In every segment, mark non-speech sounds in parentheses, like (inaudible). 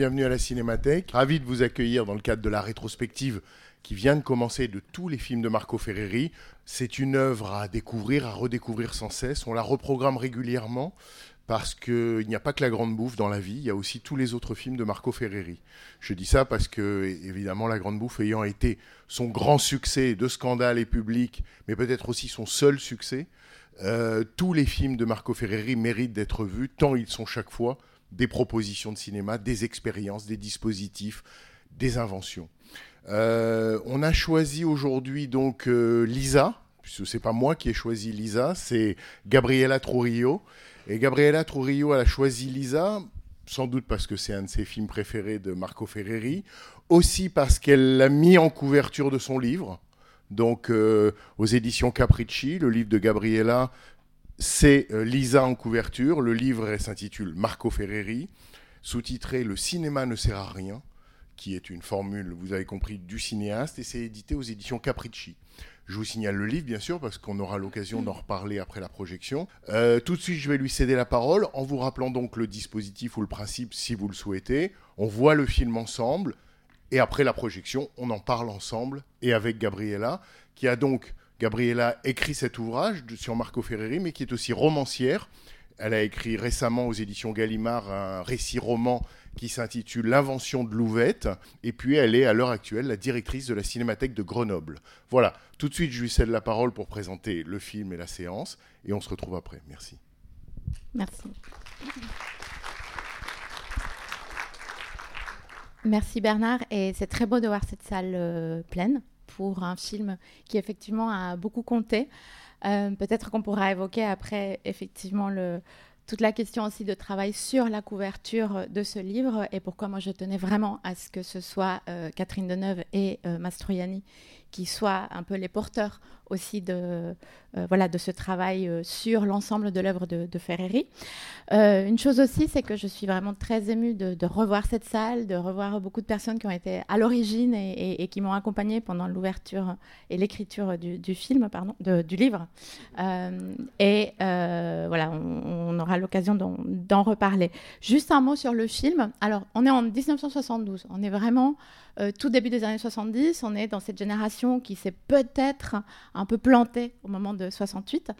Bienvenue à la Cinémathèque. Ravi de vous accueillir dans le cadre de la rétrospective qui vient de commencer de tous les films de Marco Ferreri. C'est une œuvre à découvrir, à redécouvrir sans cesse. On la reprogramme régulièrement parce qu'il n'y a pas que la grande bouffe dans la vie, il y a aussi tous les autres films de Marco Ferreri. Je dis ça parce que, évidemment, la grande bouffe ayant été son grand succès de scandale et public, mais peut-être aussi son seul succès, euh, tous les films de Marco Ferreri méritent d'être vus, tant ils sont chaque fois des propositions de cinéma, des expériences, des dispositifs, des inventions. Euh, on a choisi aujourd'hui donc euh, Lisa, puisque c'est pas moi qui ai choisi Lisa, c'est Gabriela Trujillo. Et Gabriela Trujillo elle a choisi Lisa, sans doute parce que c'est un de ses films préférés de Marco Ferreri, aussi parce qu'elle l'a mis en couverture de son livre, donc euh, aux éditions Capricci, le livre de Gabriela, c'est euh, Lisa en couverture. Le livre s'intitule Marco Ferreri, sous-titré Le cinéma ne sert à rien, qui est une formule, vous avez compris, du cinéaste, et c'est édité aux éditions Capricci. Je vous signale le livre, bien sûr, parce qu'on aura l'occasion d'en reparler après la projection. Euh, tout de suite, je vais lui céder la parole, en vous rappelant donc le dispositif ou le principe, si vous le souhaitez. On voit le film ensemble, et après la projection, on en parle ensemble, et avec Gabriella, qui a donc Gabriella écrit cet ouvrage sur Marco Ferreri, mais qui est aussi romancière. Elle a écrit récemment aux éditions Gallimard un récit roman qui s'intitule L'invention de Louvette. Et puis elle est à l'heure actuelle la directrice de la Cinémathèque de Grenoble. Voilà, tout de suite je lui cède la parole pour présenter le film et la séance. Et on se retrouve après. Merci. Merci. Merci Bernard, et c'est très beau de voir cette salle euh, pleine pour un film qui effectivement a beaucoup compté. Euh, Peut-être qu'on pourra évoquer après effectivement toute la question aussi de travail sur la couverture de ce livre et pourquoi moi je tenais vraiment à ce que ce soit euh, Catherine Deneuve et euh, Mastroianni qui soient un peu les porteurs aussi de, euh, voilà, de ce travail euh, sur l'ensemble de l'œuvre de, Ferreri. Euh, une chose aussi, c'est que je suis vraiment très émue de, revoir cette salle, de revoir beaucoup de personnes qui ont été à l'origine et, qui m'ont accompagnée pendant l'ouverture et l'écriture du, film, pardon, du livre. Et voilà, on, on aura l'occasion d'en reparler. Juste un mot sur le film. Alors, on est en 1972. On est vraiment euh, tout début des années 70. On est dans cette génération qui s'est peut-être un peu plantée au moment de 68.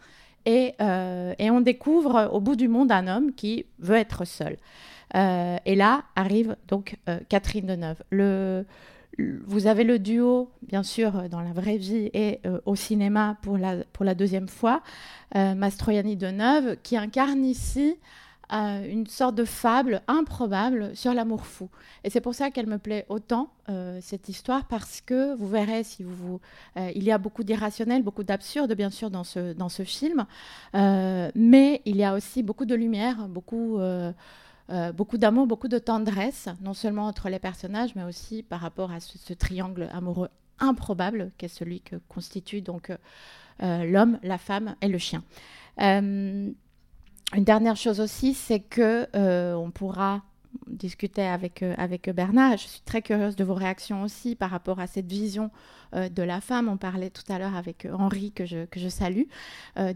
Et, euh, et on découvre au bout du monde un homme qui veut être seul. Euh, et là arrive donc Catherine Deneuve. Le, vous avez le duo, bien sûr, dans la vraie vie et au cinéma pour la, pour la deuxième fois, euh, Mastroianni-Deneuve, qui incarne ici euh, une sorte de fable improbable sur l'amour fou. Et c'est pour ça qu'elle me plaît autant, euh, cette histoire, parce que vous verrez, si vous, euh, il y a beaucoup d'irrationnel, beaucoup d'absurde, bien sûr, dans ce, dans ce film, mais il y a aussi beaucoup de lumière, beaucoup, beaucoup d'amour, beaucoup de tendresse, non seulement entre les personnages, mais aussi par rapport à ce, triangle amoureux improbable qu'est celui que constitue donc l'homme, la femme et le chien. Une dernière chose aussi, c'est que euh, on pourra discuter avec, euh, avec Bernard. Je suis très curieuse de vos réactions aussi par rapport à cette vision euh, de la femme. On parlait tout à l'heure avec Henri, que je, que je salue,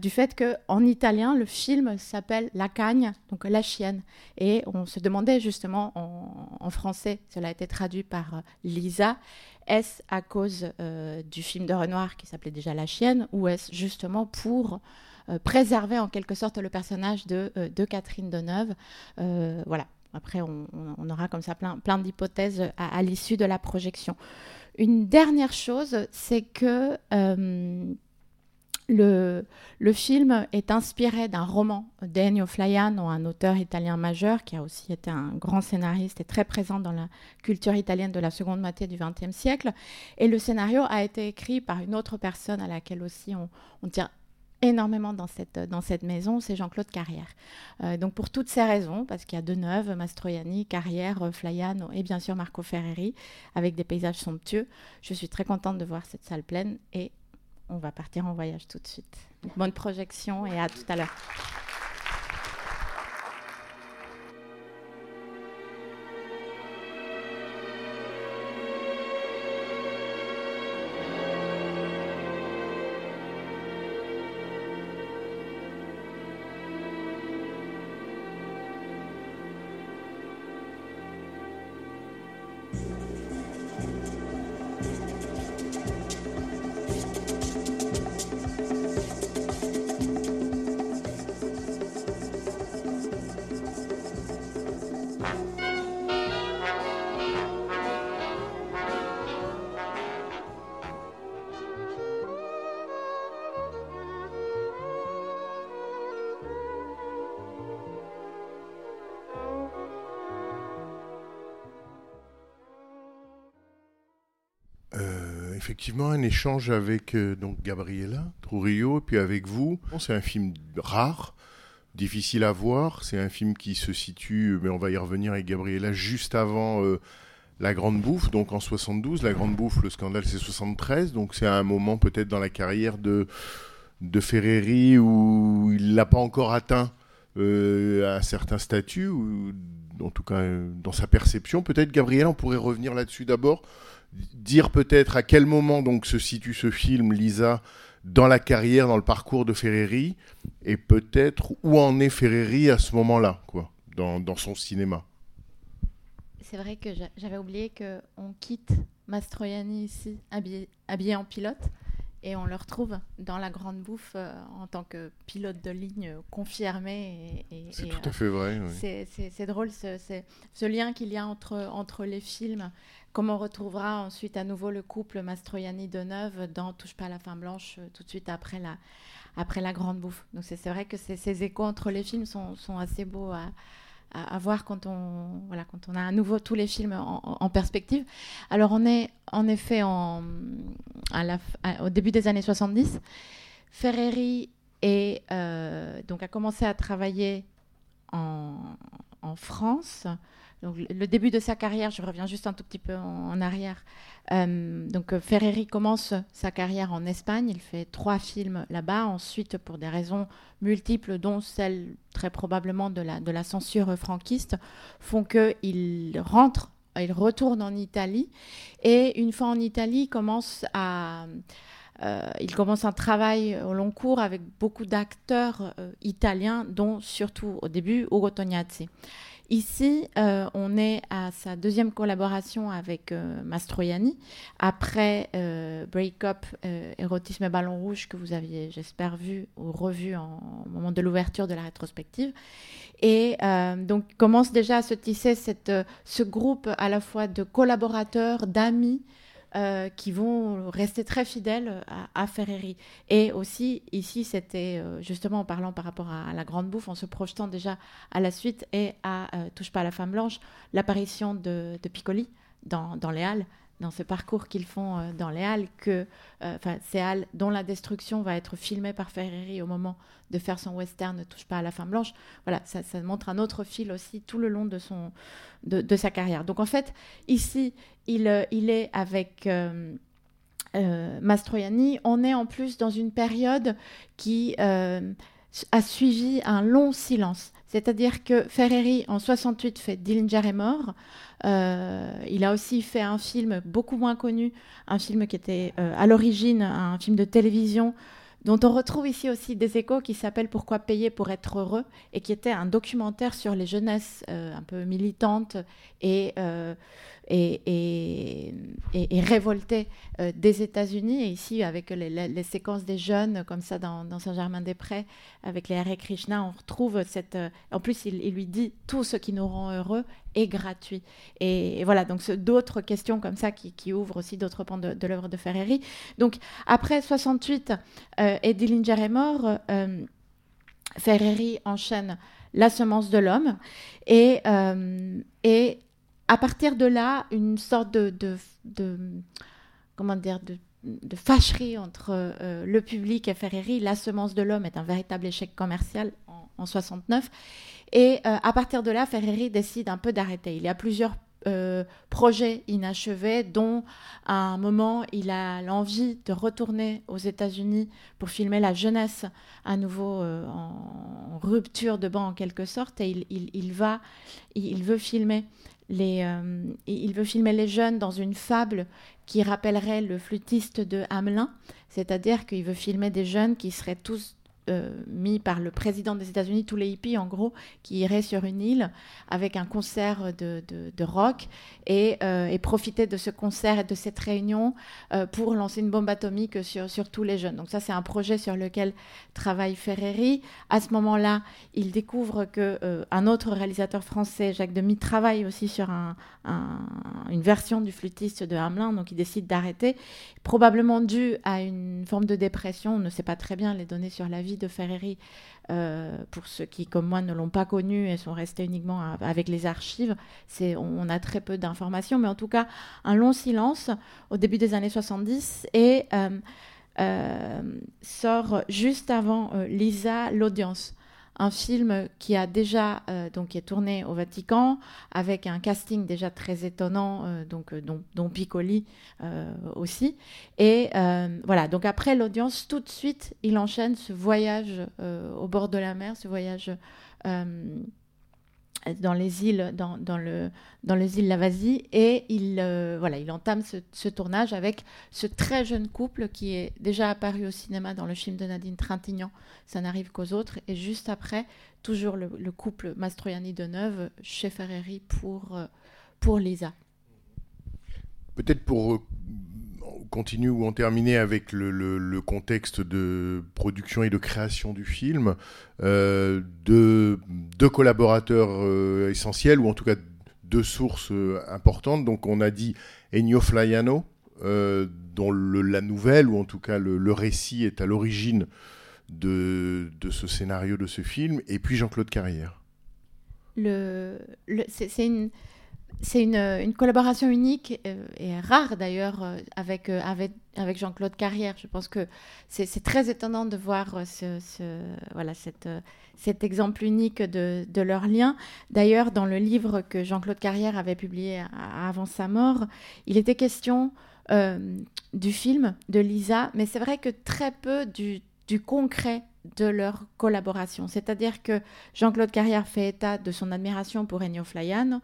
du fait qu'en italien, le film s'appelle La Cagne, donc la chienne. Et on se demandait justement en, en français, cela a été traduit par Lisa, est-ce à cause du film de Renoir qui s'appelait déjà La chienne, ou est-ce justement pour préserver en quelque sorte le personnage de, euh, de Catherine Deneuve Euh, Voilà. Après, on, aura comme ça plein, plein d'hypothèses à, à l'issue de la projection. Une dernière chose, c'est que euh, le, le film est inspiré d'un roman d'Ennio Flaiano, un auteur italien majeur qui a aussi été un grand scénariste et très présent dans la culture italienne de la seconde moitié du XXe siècle. Et le scénario a été écrit par une autre personne à laquelle aussi on, on tient énormément dans cette, dans cette maison, c'est Jean-Claude Carrière. Euh, donc pour toutes ces raisons, parce qu'il y a Deneuve, Mastroianni, Carrière, euh, Flaiano et bien sûr Marco Ferreri, avec des paysages somptueux, je suis très contente de voir cette salle pleine et on va partir en voyage tout de suite. bonne projection et à tout à l'heure. Effectivement un échange avec euh, donc Gabriela Trujillo, puis avec vous. C'est un film rare, difficile à voir. C'est un film qui se situe, mais on va y revenir avec Gabriela, juste avant euh, La Grande Bouffe, donc en 72. La Grande Bouffe, le scandale, c'est 73. Donc c'est un moment peut-être dans la carrière de, de Ferreri où il n'a pas encore atteint euh, un certain statut, ou en tout cas dans sa perception. Peut-être, Gabriela, on pourrait revenir là-dessus d'abord dire peut-être à quel moment donc se situe ce film, Lisa, dans la carrière, dans le parcours de Ferreri, et peut-être où en est Ferreri à ce moment-là, quoi, dans, dans son cinéma. C'est vrai que j'avais oublié qu'on quitte Mastroianni ici, habillé, habillé en pilote, et on le retrouve dans la grande bouffe euh, en tant que pilote de ligne confirmé. C'est tout à fait vrai. C'est drôle ce, ce lien qu'il y a entre, entre les films comme on retrouvera ensuite à nouveau le couple Mastroianni-Deneuve dans Touche pas à la fin blanche euh, tout de suite après la, après la grande bouffe. Donc c'est vrai que ces échos entre les films sont, sont assez beaux à, à, voir quand on, voilà, quand on a à nouveau tous les films en, perspective. Alors on est en effet au début des années 70. Ferreri est, euh, donc a commencé à travailler en France donc, le début de sa carrière, je reviens juste un tout petit peu en, arrière. Euh, donc euh, Ferreri commence sa carrière en Espagne, il fait trois films là-bas. Ensuite, pour des raisons multiples, dont celle très probablement de la, censure franquiste, font qu'il rentre, il retourne en Italie. Et une fois en Italie, il commence à... Euh, il commence un travail au long cours avec beaucoup d'acteurs italiens, dont surtout au début Ugo Tognazzi. Ici, euh, on est à sa deuxième collaboration avec euh, Mastroianni, après euh, Break Up, Érotisme et Ballon Rouge, que vous aviez, j'espère, vu ou revu en, au moment de l'ouverture de la rétrospective. Et donc commence déjà à se tisser ce groupe à la fois de collaborateurs, d'amis, euh, qui vont rester très fidèles à, Ferreri. Et aussi, ici, c'était euh, justement en parlant par rapport à, la Grande Bouffe, en se projetant déjà à la suite et à euh, Touche pas à la femme blanche, l'apparition de, Piccoli dans les Halles, dans ce parcours qu'ils font euh, dans les Halles, que, euh, ces Halles dont la destruction va être filmée par Ferreri au moment de faire son western Ne touche pas à la femme blanche. Voilà, ça, montre un autre fil aussi tout le long de, son, de, sa carrière. Donc en fait, ici, il, euh, il est avec... Mastroianni, on est en plus dans une période qui a suivi un long silence. C'est-à-dire que Ferreri, en 68, fait Dillinger est mort. Euh, il a aussi fait un film beaucoup moins connu, un film qui était euh, à l'origine un film de télévision dont on retrouve ici aussi des échos qui s'appelle Pourquoi payer pour être heureux et qui était un documentaire sur les jeunesses euh, un peu militantes et et, et, révolté euh, des États-Unis. Et ici, avec les, séquences des jeunes, comme ça, dans, Saint-Germain-des-Prés, avec les Hare Krishna, on retrouve cette. Euh, en plus, il, lui dit tout ce qui nous rend heureux gratuit. Et, voilà, donc d'autres questions comme ça qui, ouvrent aussi d'autres pans de, l'œuvre de Ferreri. Donc, après 68, euh, et Dillinger est mort, Ferreri enchaîne La semence de l'homme. Et, et à partir de là, une sorte de, de, comment dire, de, fâcherie entre euh, le public et Ferreri. La semence de l'homme est un véritable échec commercial en 69. Et euh, à partir de là, Ferreri décide un peu d'arrêter. Il y a plusieurs euh, projets inachevés, dont à un moment, il a l'envie de retourner aux États-Unis pour filmer la jeunesse à nouveau euh, en rupture de banc en quelque sorte. Et il, va, il veut filmer les, il veut filmer les jeunes dans une fable qui rappellerait le flûtiste de Hamelin, c'est-à-dire qu'il veut filmer des jeunes qui seraient tous euh, mis par le président des États-Unis, tous les hippies en gros, qui iraient sur une île avec un concert de, de- rock et, euh, et profiter de ce concert et de cette réunion euh, pour lancer une bombe atomique sur, sur tous les jeunes. Donc ça, c'est un projet sur lequel travaille Ferreri. À ce moment-là, il découvre que un autre réalisateur français, Jacques Demy, travaille aussi sur un- un- une version du flûtiste de Hamelin, donc il décide d'arrêter, probablement dû à une forme de dépression. On ne sait pas très bien les données sur la vie de Ferreri euh, pour ceux qui, comme moi, ne l'ont pas connu et sont restés uniquement avec les archives. On, a très peu d'informations, mais en tout cas, un long silence au début des années 70 et euh, euh, sort juste avant Lisa, l'audience. Un film qui a déjà euh, donc est tourné au Vatican avec un casting déjà très étonnant, euh, donc euh, dont, Piccoli aussi. Et voilà, donc après l'audience, tout de suite, il enchaîne ce voyage au bord de la mer, ce voyage dans les îles, dans, le, dans les îles et il, euh, voilà, il entame ce, tournage avec ce très jeune couple qui est déjà apparu au cinéma dans le film de Nadine Trintignant, ça n'arrive qu'aux autres, et juste après, toujours le, le couple Mastroianni-Deneuve chez Ferreri pour, euh, pour Lisa. Peut-être pour euh, continuer ou en terminer avec le, contexte de production et de création du film, euh, deux, deux collaborateurs euh, essentiels, ou en tout cas deux sources euh, importantes. Donc on a dit Ennio Flaiano, dont la nouvelle, ou en tout cas le, récit est à l'origine de, de ce scénario, de ce film, et puis Jean-Claude Carrière. le, c'est une, c'est une, une collaboration unique euh, et rare d'ailleurs euh, avec, euh, avec, Jean-Claude Carrière. Je pense que c'est très étonnant de voir euh, ce, voilà, euh, cet exemple unique de, leur lien. D'ailleurs, dans le livre que Jean-Claude Carrière avait publié avant sa mort, il était question euh, du film de Lisa, mais c'est vrai que très peu du, du concret de leur collaboration. C'est-à-dire que Jean-Claude Carrière fait état de son admiration pour Ennio Flaiano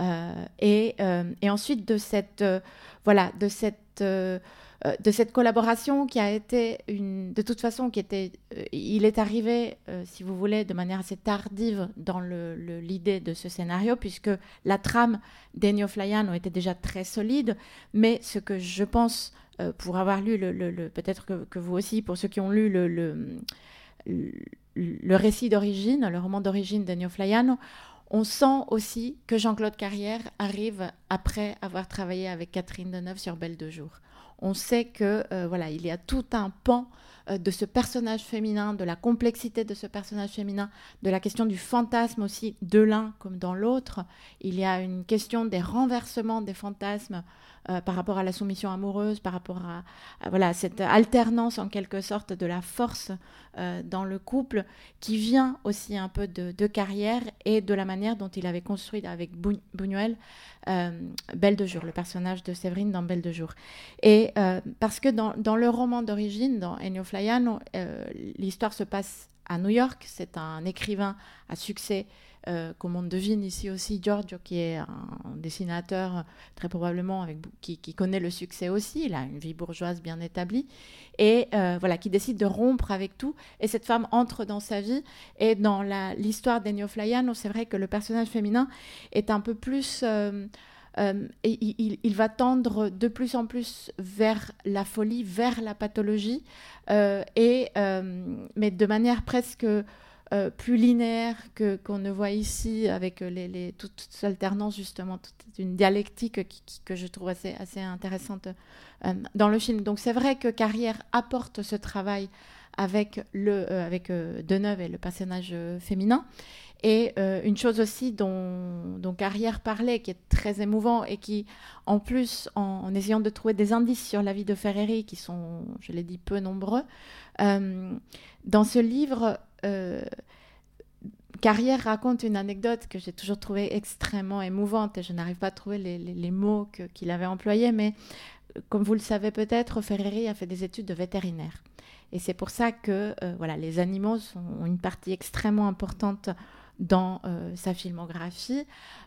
euh, et, euh, et ensuite de cette, euh, voilà, de cette, de cette collaboration qui a été une, de toute façon, qui était, il est arrivé, si vous voulez, de manière assez tardive dans le- le- l'idée de ce scénario, puisque la trame d'Ennio Flaiano était déjà très solide, mais ce que je pense, pour avoir lu, le- le- peut-être que, que vous aussi, pour ceux qui ont lu le, le, récit d'origine, le roman d'origine d'Ennio Flaiano, on sent aussi que Jean-Claude Carrière arrive après avoir travaillé avec Catherine Deneuve sur Belle de jour. On sait que euh, voilà, il y a tout un pan de ce personnage féminin, de la complexité de ce personnage féminin, de la question du fantasme aussi de l'un comme dans l'autre. Il y a une question des renversements des fantasmes euh, par rapport à la soumission amoureuse, par rapport à, voilà cette alternance en quelque sorte de la force euh, dans le couple qui vient aussi un peu de, carrière et de la manière dont il avait construit avec Buñuel euh, Belle de jour, le personnage de Séverine dans Belle de jour. Et euh, parce que dans, dans le roman d'origine, dans Ennio Euh, l'histoire se passe à New York. C'est un écrivain à succès, euh, comme on devine ici aussi, Giorgio, qui est un dessinateur très probablement avec, qui, connaît le succès aussi. Il a une vie bourgeoise bien établie et euh, voilà, qui décide de rompre avec tout. Et cette femme entre dans sa vie. Et dans l'histoire d'Ennio Flaiano, c'est vrai que le personnage féminin est un peu plus. Euh, il, va tendre de plus en plus vers la folie, vers la pathologie, euh, euh, mais de manière presque plus linéaire que qu'on ne voit ici, avec les, les toute, toute alternance justement, toute une dialectique que je trouve assez, intéressante dans le film. Donc c'est vrai que Carrière apporte ce travail avec, le, avec Deneuve et le personnage féminin. Et euh, une chose aussi dont, Carrière parlait, qui est très émouvant et qui, en plus, en, essayant de trouver des indices sur la vie de Ferreri, qui sont, je l'ai dit, peu nombreux, euh, dans ce livre, euh, Carrière raconte une anecdote que j'ai toujours trouvée extrêmement émouvante et je n'arrive pas à trouver les, mots qu'il avait employés, mais comme vous le savez peut-être, Ferreri a fait des études de vétérinaire. Et c'est pour ça que voilà, les animaux sont ont une partie extrêmement importante dans euh, sa filmographie.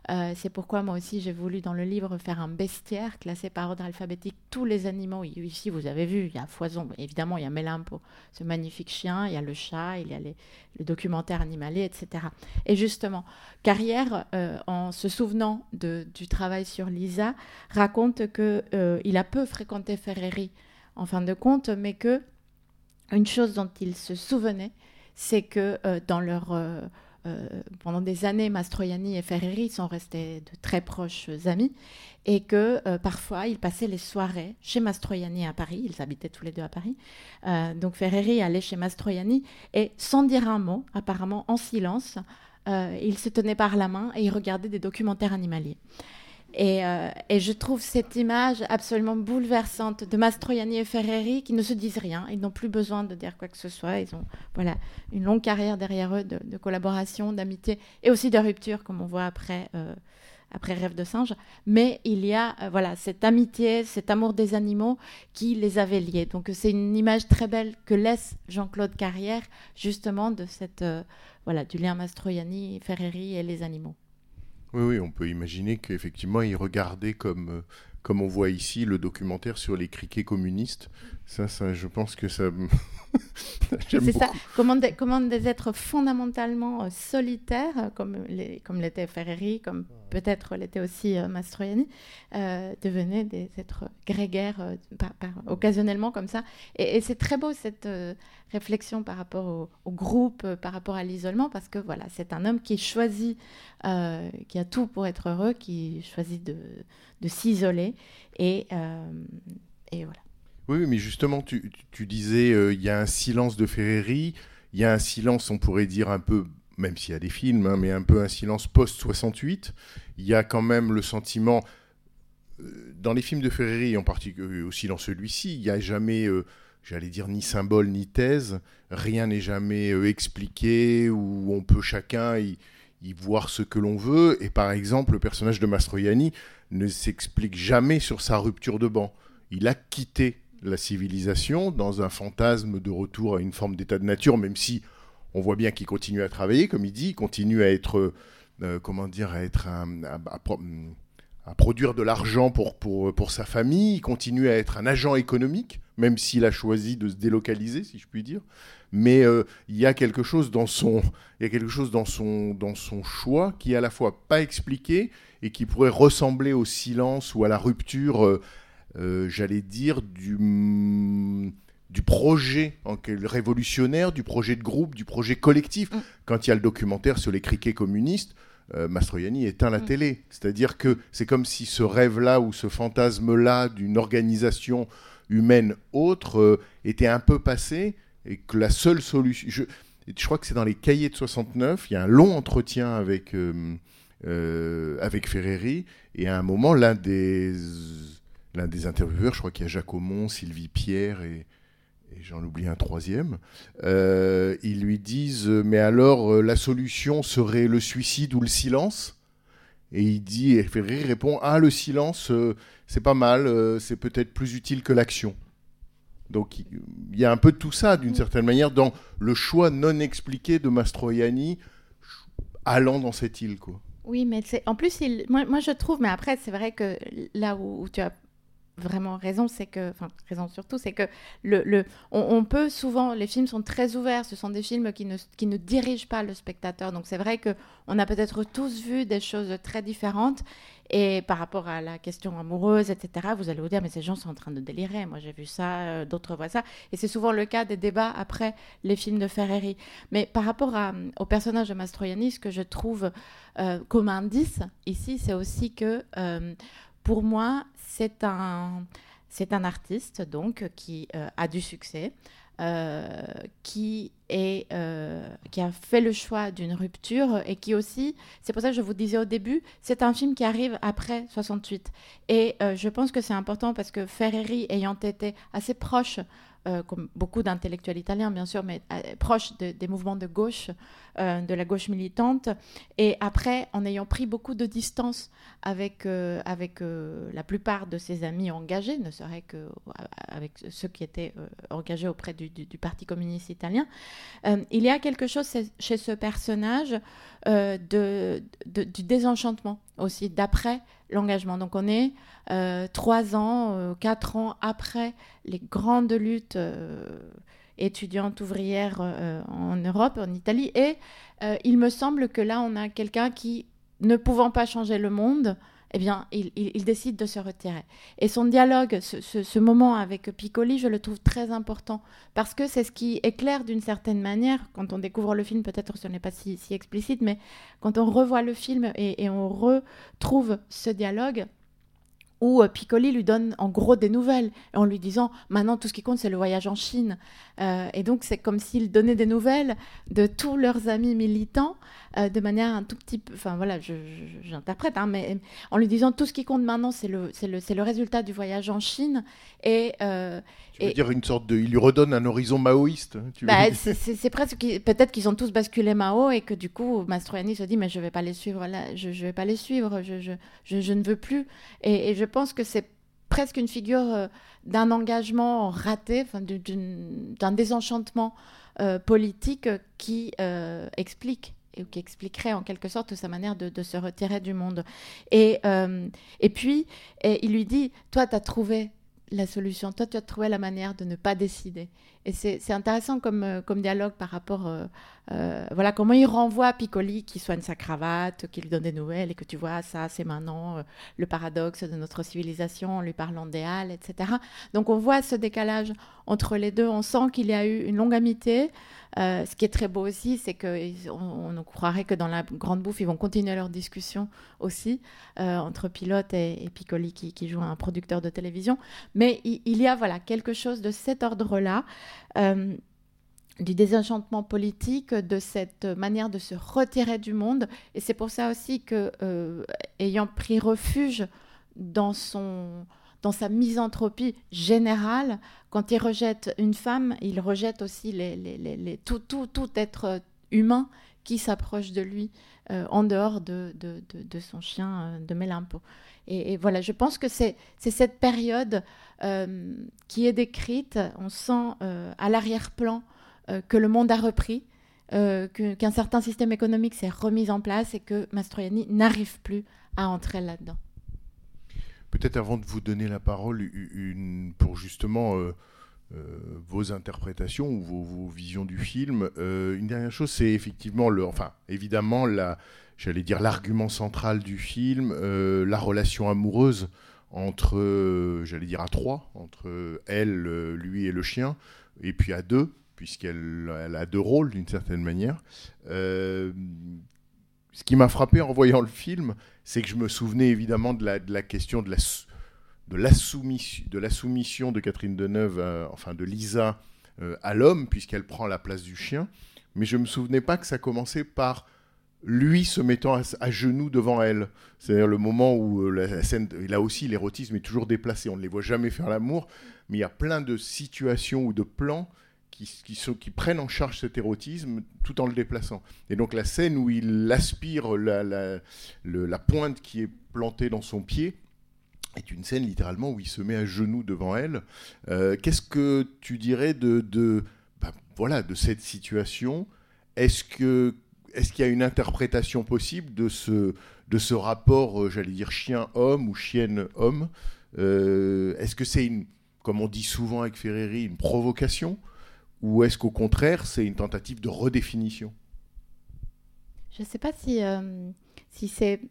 Euh, c'est pourquoi moi aussi j'ai voulu dans le livre faire un bestiaire classé par ordre alphabétique tous les animaux. Ici vous avez vu, il y a foison. Évidemment, il y a Mélimpo, ce magnifique chien, il y a le chat, il y a le documentaire animalier, etc. Et justement, Carrière, euh, en se souvenant du travail sur Lisa, raconte que euh, il a peu fréquenté Ferreri en fin de compte, mais que une chose dont il se souvenait, c'est que dans leur euh, pendant des années, Mastroianni et Ferreri sont restés de très proches amis et que euh, parfois ils passaient les soirées chez Mastroianni à Paris. Ils habitaient tous les deux à Paris. Euh, donc Ferreri allait chez Mastroianni et sans dire un mot, apparemment en silence, euh, il se tenait par la main et il regardait des documentaires animaliers. Et, euh, et je trouve cette image absolument bouleversante de Mastroianni et Ferreri qui ne se disent rien. Ils n'ont plus besoin de dire quoi que ce soit. Ils ont voilà, une longue carrière derrière eux de, collaboration, d'amitié et aussi de rupture, comme on voit après, euh, après Rêve de singe. Mais il y a euh, voilà, cette amitié, cet amour des animaux qui les avait liés. Donc c'est une image très belle que laisse Jean-Claude Carrière, justement, de cette, voilà, du lien Mastroianni, Ferreri et les animaux. Oui, oui, on peut imaginer qu'effectivement, il regardait comme, euh, comme on voit ici le documentaire sur les criquets communistes. Ça, ça je pense que ça. (laughs) C'est ça, comment des, comment des êtres fondamentalement euh, solitaires, euh, comme les- comme l'était Ferreri, comme peut-être l'était aussi euh, Mastroianni, euh, devenaient des êtres grégaires par- par- occasionnellement comme ça. Et, et c'est très beau cette réflexion par rapport au, au groupe, par rapport à l'isolement, parce que voilà, c'est un homme qui choisit, qui a tout pour être heureux, qui choisit de, de s'isoler. Et, et voilà. Oui, mais justement, tu, tu- disais, euh, il y a un silence de Ferreri, il y a un silence, on pourrait dire un peu, même s'il y a des films, hein, mais un peu un silence post-68. Il y a quand même le sentiment, euh, dans les films de Ferreri, en particulier aussi dans celui-ci, il n'y a jamais, euh, j'allais dire, ni symbole ni thèse, rien n'est jamais expliqué, où on peut chacun y, y voir ce que l'on veut. Et par exemple, le personnage de Mastroianni ne s'explique jamais sur sa rupture de banc. Il a quitté la civilisation dans un fantasme de retour à une forme d'état de nature, même si on voit bien qu'il continue à travailler, comme il dit, il continue à être, euh, comment dire, à être à produire de l'argent pour, pour, pour sa famille, il continue à être un agent économique, même s'il a choisi de se délocaliser, si je puis dire. Mais euh, il y a quelque chose dans son, il y a quelque chose dans son, dans son choix qui est à la fois pas expliqué et qui pourrait ressembler au silence ou à la rupture, euh, euh, j'allais dire, du, mm, du projet en révolutionnaire, du projet de groupe, du projet collectif. Mm. Quand il y a le documentaire sur les criquets communistes, euh, Mastroianni éteint la Mm. télé. C'est-à-dire que c'est comme si ce rêve-là ou ce fantasme-là d'une organisation humaine autre euh, était un peu passé et que la seule solution... Je, je crois que c'est dans les cahiers de 69, il y a un long entretien avec, euh, avec Ferreri, et à un moment, l'un des, l'un des intervieweurs, je crois qu'il y a Jacques Aumont, Sylvie Pierre et, et j'en oublie un troisième, euh, ils lui disent euh, Mais alors, euh, la solution serait le suicide ou le silence? Et il dit, et Ferreri répond Ah, le silence, euh, c'est pas mal, euh, c'est peut-être plus utile que l'action. Donc il y a un peu de tout ça, d'une Mm. certaine manière, dans le choix non expliqué de Mastroianni allant dans cette île. Quoi. Oui, mais c'est en plus, il... moi, moi je trouve, mais après, c'est vrai que là où, où tu as vraiment raison, c'est que, enfin, raison surtout, c'est que le, le on, peut souvent, les films sont très ouverts, ce sont des films qui ne, qui ne dirigent pas le spectateur. Donc c'est vrai que on a peut-être tous vu des choses très différentes. Et par rapport à la question amoureuse, etc., vous allez vous dire, mais ces gens sont en train de délirer. Moi, j'ai vu ça, euh, d'autres voient ça. Et c'est souvent le cas des débats après les films de Ferreri. Mais par rapport à, au personnage de Mastroianni, ce que je trouve euh, comme indice ici, c'est aussi que, euh, pour moi, c'est un, c'est un artiste donc qui euh, a du succès, euh, qui, est, euh, qui a fait le choix d'une rupture et qui aussi, c'est pour ça que je vous disais au début, c'est un film qui arrive après 68. Et je pense que c'est important parce que Ferreri ayant été assez proche euh, comme beaucoup d'intellectuels italiens, bien sûr, mais euh, proche de, des mouvements de gauche, euh, de la gauche militante. Et après, en ayant pris beaucoup de distance avec, euh, avec la plupart de ses amis engagés, ne serait que avec ceux qui étaient engagés auprès du, Parti communiste italien, il y a quelque chose chez ce personnage de, du désenchantement aussi, d'après l'engagement. Donc on est trois ans, euh, quatre ans après les grandes luttes euh, étudiantes ouvrières en Europe, en Italie, et il me semble que là on a quelqu'un qui, ne pouvant pas changer le monde, eh bien, il, décide de se retirer. Et son dialogue, ce, moment avec Piccoli, je le trouve très important, parce que c'est ce qui éclaire d'une certaine manière, quand on découvre le film, peut-être ce n'est pas si, explicite, mais quand on revoit le film et on retrouve ce dialogue, où euh, Piccoli lui donne en gros des nouvelles en lui disant maintenant tout ce qui compte c'est le voyage en Chine. Euh, et donc c'est comme s'il donnait des nouvelles de tous leurs amis militants euh, de manière un tout petit peu enfin voilà j'interprète hein, mais en lui disant tout ce qui compte maintenant c'est le résultat du voyage en Chine et euh, tu veux et, dire une sorte de il lui redonne un horizon maoïste bah, c'est presque peut-être qu'ils ont tous basculé Mao et que du coup Mastroianni se dit mais je vais pas les suivre là je, je vais pas les suivre je, je, je, je ne veux plus. Et, et je pense que c'est presque une figure euh, d'un engagement raté, d'un désenchantement euh, politique qui euh, explique et qui expliquerait en quelque sorte sa manière de, se retirer du monde. Et, euh, et puis, il lui dit, toi, tu as trouvé la solution, toi, tu as trouvé la manière de ne pas décider. Et c'est intéressant comme, euh, comme dialogue par rapport, euh, euh, voilà, comment il renvoie Piccoli qui soigne sa cravate, qui lui donne des nouvelles, et que tu vois, ça, c'est maintenant le paradoxe de notre civilisation, en lui parlant des Halles, etc. Donc on voit ce décalage entre les deux, on sent qu'il y a eu une longue amitié. Ce qui est très beau aussi, c'est qu'on on croirait que dans la grande bouffe, ils vont continuer leur discussion aussi, entre Pilote et, et Piccoli qui, qui, joue un producteur de télévision. Mais il, y a voilà, quelque chose de cet ordre-là. Euh, du désenchantement politique, de cette manière de se retirer du monde. Et c'est pour ça aussi que, euh, ayant pris refuge dans, son, dans sa misanthropie générale, quand il rejette une femme, il rejette aussi les, les, les, tout, tout, tout, être humain qui s'approche de lui euh, en dehors de, de, de, de, son chien de Mélimpo. Et, voilà, je pense que c'est cette période euh, qui est décrite, on sent euh, à l'arrière-plan euh, que le monde a repris, qu'un qu certain système économique s'est remis en place et que Mastroianni n'arrive plus à entrer là-dedans. Peut-être avant de vous donner la parole, pour justement vos interprétations ou vos, vos, visions du film, une dernière chose, c'est effectivement, le, enfin, évidemment, la, j'allais dire l'argument central du film, euh, la relation amoureuse entre, euh, j'allais dire à trois, entre elle, euh, lui et le chien, et puis à deux, puisqu'elle elle a deux rôles d'une certaine manière. Ce qui m'a frappé en voyant le film, c'est que je me souvenais évidemment de la, de la question de la, de, la soumission, de la soumission de Catherine Deneuve, enfin de Lisa, à l'homme, puisqu'elle prend la place du chien. Mais je ne me souvenais pas que ça commençait par lui se mettant à, genoux devant elle. C'est-à-dire le moment où euh, la scène, là aussi l'érotisme est toujours déplacé, on ne les voit jamais faire l'amour, mais il y a plein de situations ou de plans qui, qui, prennent en charge cet érotisme tout en le déplaçant. Et donc la scène où il aspire la, la, la pointe qui est plantée dans son pied est une scène littéralement où il se met à genoux devant elle. Euh, Qu'est-ce que tu dirais de, de, bah, voilà, de cette situation? Est-ce que est-ce qu'il y a une interprétation possible de ce, de ce rapport, euh, j'allais dire chien-homme ou chienne-homme Euh, est-ce que c'est une, comme on dit souvent avec Ferreri, une provocation ou est-ce qu'au contraire c'est une tentative de redéfinition? Je ne sais pas si, euh, si c'est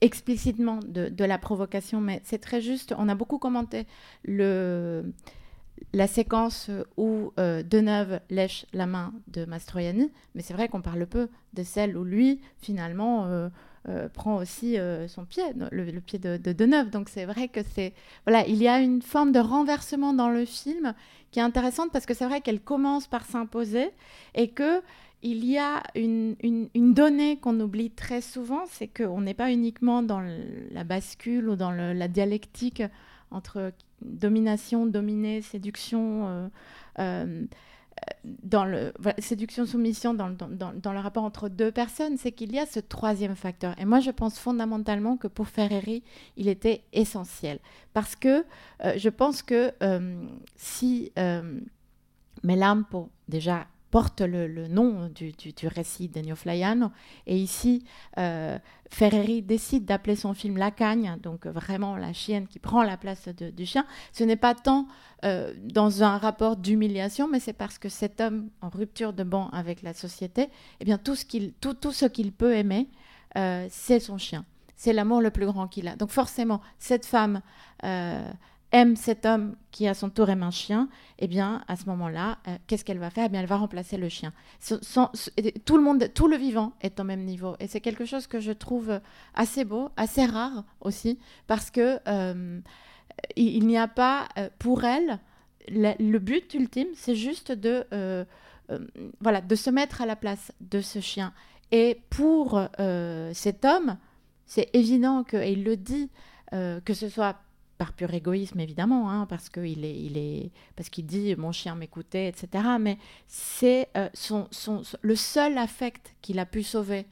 explicitement de, de, la provocation, mais c'est très juste. On a beaucoup commenté le, la séquence où euh, Deneuve lèche la main de Mastroianni, mais c'est vrai qu'on parle peu de celle où lui, finalement, euh, euh, prend aussi son pied, le, pied de, de Deneuve. Donc c'est vrai que c'est... Voilà, il y a une forme de renversement dans le film qui est intéressante parce que c'est vrai qu'elle commence par s'imposer et que il y a une, une, donnée qu'on oublie très souvent, c'est qu'on n'est pas uniquement dans la bascule ou dans la dialectique entre domination, dominée, séduction, euh, euh, séduction soumission dans, le rapport entre deux personnes, c'est qu'il y a ce troisième facteur. Et moi, je pense fondamentalement que pour Ferreri, il était essentiel parce que euh, je pense que si Melampo déjà porte le, nom du, récit d'Ennio Flaiano. Et ici, euh, Ferreri décide d'appeler son film La Cagne, donc vraiment la chienne qui prend la place du chien. Ce n'est pas tant euh, dans un rapport d'humiliation, mais c'est parce que cet homme en rupture de banc avec la société, eh bien tout ce qu'il, tout, tout peut aimer, euh, c'est son chien. C'est l'amour le plus grand qu'il a. Donc forcément, cette femme aime cet homme qui à son tour aime un chien, eh bien à ce moment-là, euh, qu'est-ce qu'elle va faire? Eh bien elle va remplacer le chien. Tout le monde, tout le vivant est au même niveau, et c'est quelque chose que je trouve assez beau, assez rare aussi, parce que euh, il, n'y a pas euh, pour elle le, but ultime, c'est juste de voilà de se mettre à la place de ce chien. Et pour cet homme, c'est évident que, et il le dit, que ce soit par pur égoïsme évidemment, hein, parce qu'il est, il dit mon chien m'écoutait, etc. Mais c'est euh, le seul affect qu'il a pu sauver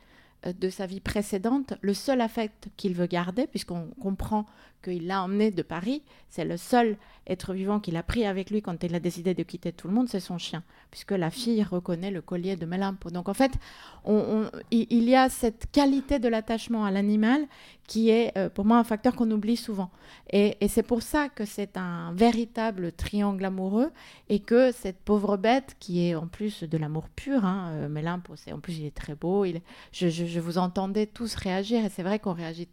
euh, de sa vie précédente, le seul affect qu'il veut garder, puisqu'on comprend qu'il l'a emmené de Paris, c'est le seul être vivant qu'il a pris avec lui quand il a décidé de quitter tout le monde, c'est son chien, puisque la fille reconnaît le collier de Melampo. Donc en fait, il y a cette qualité de l'attachement à l'animal qui est euh, pour moi un facteur qu'on oublie souvent. Et, c'est pour ça que c'est un véritable triangle amoureux et que cette pauvre bête qui est en plus de l'amour pur, hein, euh, Melampo, en plus il est très beau, je vous entendais tous réagir et c'est vrai qu'on réagit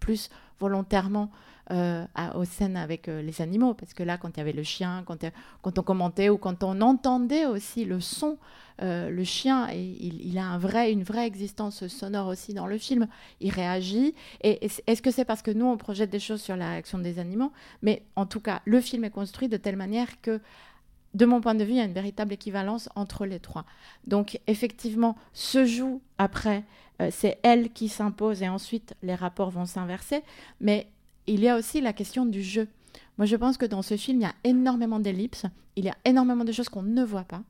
plus volontairement euh, à, aux scènes avec euh, les animaux, parce que là, quand il y avait le chien, quand, quand on commentait ou quand on entendait aussi le son, euh, le chien, et, il, il, a un vrai, une vraie existence sonore aussi dans le film. Il réagit. Et est-ce que c'est parce que nous, on projette des choses sur la réaction des animaux? Mais en tout cas, le film est construit de telle manière que de mon point de vue, il y a une véritable équivalence entre les trois. Donc, effectivement, se joue après, euh, c'est elle qui s'impose et ensuite les rapports vont s'inverser. Mais il y a aussi la question du jeu. Moi, je pense que dans ce film, il y a énormément d'ellipses, il y a énormément de choses qu'on ne voit pas.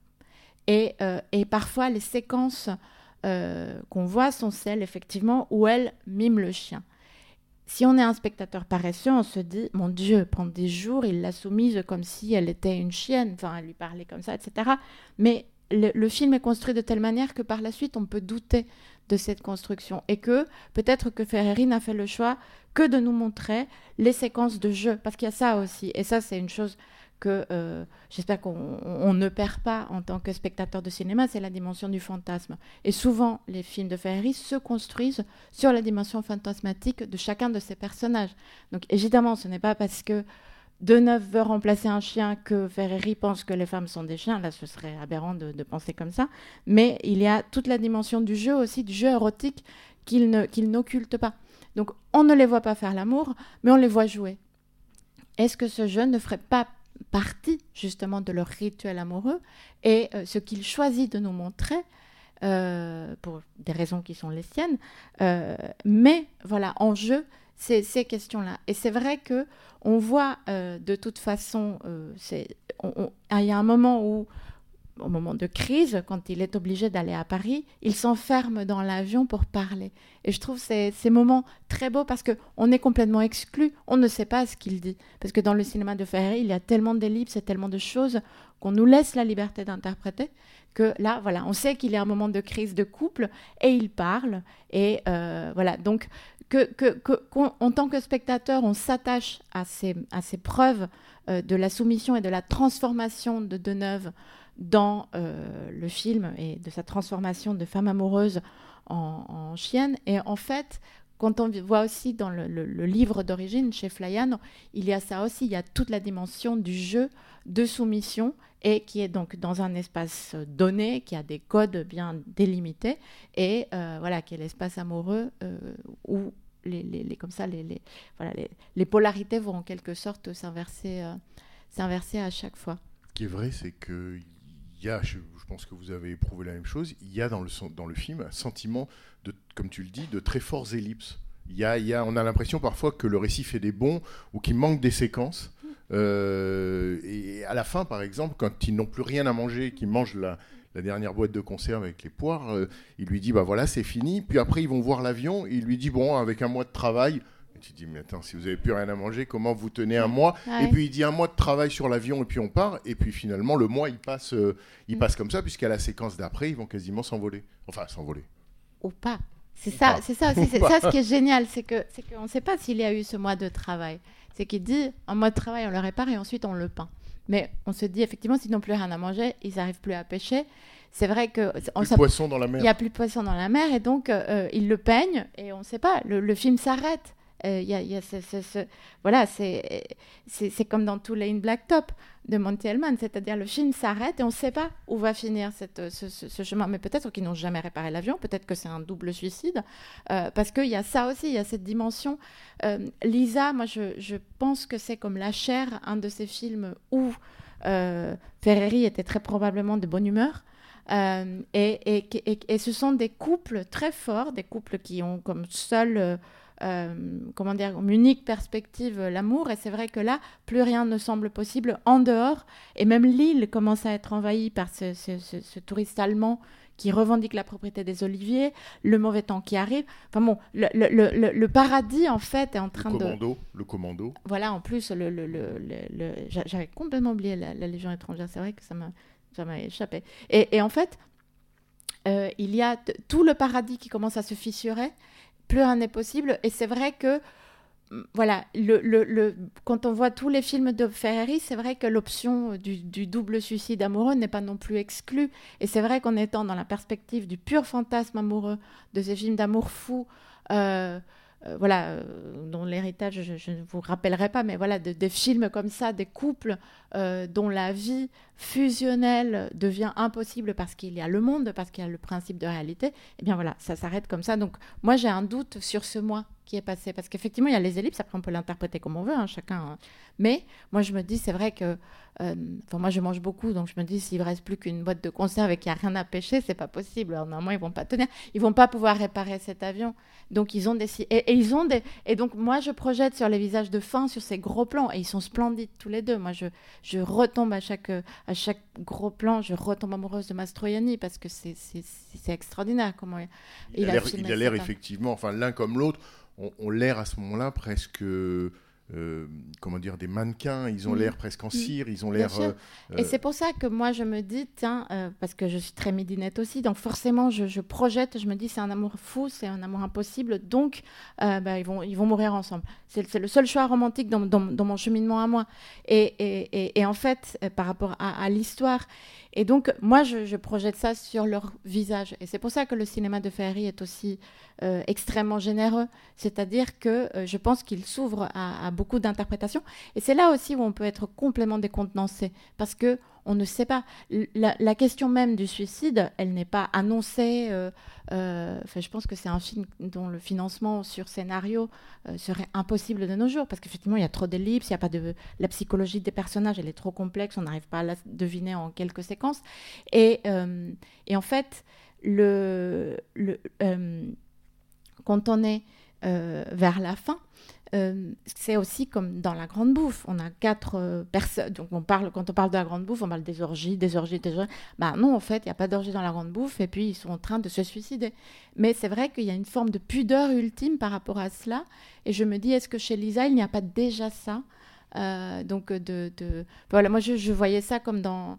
Et, euh, et parfois, les séquences euh, qu'on voit sont celles, effectivement, où elle mime le chien si on est un spectateur paresseux, on se dit, mon Dieu, pendant des jours, il l'a soumise comme si elle était une chienne, enfin, elle lui parlait comme ça, etc. Mais le, le, film est construit de telle manière que par la suite, on peut douter de cette construction et que peut-être que Ferreri n'a fait le choix que de nous montrer les séquences de jeu, parce qu'il y a ça aussi. Et ça, c'est une chose que euh, j'espère qu'on ne perd pas en tant que spectateur de cinéma, c'est la dimension du fantasme. Et souvent, les films de Ferreri se construisent sur la dimension fantasmatique de chacun de ces personnages. Donc évidemment, ce n'est pas parce que Deneuve veut remplacer un chien que Ferreri pense que les femmes sont des chiens. Là, ce serait aberrant de, penser comme ça. Mais il y a toute la dimension du jeu aussi, du jeu érotique qu'il n'occulte pas. Donc on ne les voit pas faire l'amour, mais on les voit jouer. Est-ce que ce jeu ne ferait pas partie justement de leur rituel amoureux et euh, ce qu'il choisit de nous montrer euh, pour des raisons qui sont les siennes euh, mais voilà en jeu c'est ces questions-là. Et c'est vrai que on voit de toute façon il y a un moment où au moment de crise, quand il est obligé d'aller à Paris, il s'enferme dans l'avion pour parler. Et je trouve ces, moments très beaux parce qu'on est complètement exclu, on ne sait pas ce qu'il dit. Parce que dans le cinéma de Ferreri, il y a tellement d'ellipses et tellement de choses qu'on nous laisse la liberté d'interpréter que là, voilà, on sait qu'il a un moment de crise de couple et il parle. Et euh, voilà, donc que, en tant que spectateur, on s'attache à ces, à ces preuves euh, de la soumission et de la transformation de Deneuve dans euh, le film et de sa transformation de femme amoureuse en, en chienne. Et en fait, quand on voit aussi dans le, livre d'origine chez Flaiano, il y a ça aussi, il y a toute la dimension du jeu de soumission et qui est donc dans un espace donné, qui a des codes bien délimités et euh, voilà, qui est l'espace amoureux euh, où les, comme ça, les, voilà, les, polarités vont en quelque sorte s'inverser, s'inverser à chaque fois. Ce qui est vrai, c'est que y a, je, pense que vous avez éprouvé la même chose, il y a dans le, film un sentiment, de, comme tu le dis, de très fortes ellipses. Y a, y a, on a l'impression parfois que le récit fait des bons ou qu'il manque des séquences. Euh, et à la fin, par exemple, quand ils n'ont plus rien à manger, qu'ils mangent la, la dernière boîte de conserve avec les poires, euh, il lui dit bah voilà c'est fini. Puis après ils vont voir l'avion. et Il lui dit bon avec un mois de travail. Tu dis mais attends si vous avez plus rien à manger comment vous tenez un mois? Ouais. Et puis il dit un mois de travail sur l'avion et puis on part. Et puis finalement le mois il passe euh, il Mm. passe comme ça puisqu'à la séquence d'après ils vont quasiment s'envoler. Enfin s'envoler. ou pas. C'est ça, c'est ça (laughs) aussi, c'est ça ce qui est génial, c'est que c'est qu'on ne sait pas s'il y a eu ce mois de travail. C'est qu'il dit un mois de travail on le répare et ensuite on le peint. Mais on se dit effectivement s'ils n'ont plus rien à manger, ils n'arrivent plus à pêcher. C'est vrai que on Plus poissons dans la mer. il n'y a plus de poissons dans la mer et donc euh, ils le peignent et on ne sait pas. Le, le film s'arrête. Euh, y a, ce, voilà, c'est comme dans tous les In Blacktop de Monty Hellman, c'est-à-dire le film s'arrête et on ne sait pas où va finir cette, ce, ce- chemin. Mais peut-être qu'ils n'ont jamais réparé l'avion, peut-être que c'est un double suicide, euh, parce qu'il y a ça aussi, il y a cette dimension. Euh, Lisa, moi je, je pense que c'est comme La chair, un de ces films où euh, Ferreri était très probablement de bonne humeur. Euh, et, et, et- et ce sont des couples très forts, des couples qui ont comme seule, euh, comment dire, comme unique perspective euh, l'amour. Et c'est vrai que là, plus rien ne semble possible en dehors. Et même l'île commence à être envahie par ce, ce- ce- ce touriste allemand qui revendique la propriété des oliviers, le mauvais temps qui arrive. Enfin bon, le, le- le- le- le paradis en fait est en train de le commando. voilà, en plus, j'avais complètement oublié la, la Légion étrangère. C'est vrai que ça m'a échappé. Et, et en fait, euh, il y a tout le paradis qui commence à se fissurer. Plus rien n'est possible. Et c'est vrai que, mm, voilà, le, le- quand on voit tous les films de Ferreri, c'est vrai que l'option du, du double suicide amoureux n'est pas non plus exclue. Et c'est vrai qu'en étant dans la perspective du pur fantasme amoureux, de ces films d'amour fou, euh, euh, voilà, euh, dont l'héritage, je, ne vous rappellerai pas, mais voilà, de- des films comme ça, des couples euh, dont la vie fusionnelle devient impossible parce qu'il y a le monde, parce qu'il y a le principe de réalité, et bien voilà, ça s'arrête comme ça. Donc moi, j'ai un doute sur ce mois qui est passé, parce qu'effectivement, il y a les ellipses, après on peut l'interpréter comme on veut, hein, chacun. hein. Mais moi, je me dis, c'est vrai que, euh, enfin, moi, je mange beaucoup, donc je me dis, s'il ne reste plus qu'une boîte de conserve et qu'il n'y a rien à pêcher, c'est pas possible. Alors, normalement, ils vont pas tenir, ils vont pas pouvoir réparer cet avion. Donc ils ont des et, et ils ont des et donc moi je projette sur les visages de fin sur ces gros plans et ils sont splendides tous les deux. Moi je je retombe à chaque à chaque gros plan, je retombe amoureuse de Mastroianni parce que c'est extraordinaire comment il, Il, Il a l'air, effectivement, enfin l'un comme l'autre, ont, ont l'air à ce moment-là presque, euh, comment dire, des mannequins. Ils ont l'air presque en cire. Ils ont l'air. euh, Et c'est pour ça que moi, je me dis, tiens, euh, parce que je suis très midinette aussi, donc forcément, je, je projette, je me dis, c'est un amour fou, c'est un amour impossible, donc euh, bah, ils, vont, ils vont mourir ensemble. C'est le seul choix romantique dans, dans- dans mon cheminement à moi. Et, et- et- et en fait, euh, par rapport à, à l'histoire, et donc, moi, je, je projette ça sur leur visage. Et c'est pour ça que le cinéma de Ferry est aussi euh, extrêmement généreux. C'est-à-dire que euh, je pense qu'il s'ouvre à, à beaucoup d'interprétations. Et c'est là aussi où on peut être complètement décontenancé. Parce que on ne sait pas. La, question même du suicide, elle n'est pas annoncée. euh, euh, je pense que c'est un film dont le financement sur scénario euh, serait impossible de nos jours. Parce qu'effectivement, il y a trop d'ellipses, il y a pas de. La psychologie des personnages, elle est trop complexe, on n'arrive pas à la deviner en quelques séquences. Et, euh, en fait, quand on est vers la fin, euh, c'est aussi comme dans la grande bouffe. On a quatre euh, personnes. Donc on parle, quand on parle de la grande bouffe, on parle des orgies, des orgies, des orgies. Bah non, en fait, il n'y a pas d'orgie dans la grande bouffe. Et puis ils sont en train de se suicider. Mais c'est vrai qu'il y a une forme de pudeur ultime par rapport à cela. Et je me dis, est-ce que chez Lisa, il n'y a pas déjà ça Euh, Donc voilà, moi je, voyais ça comme dans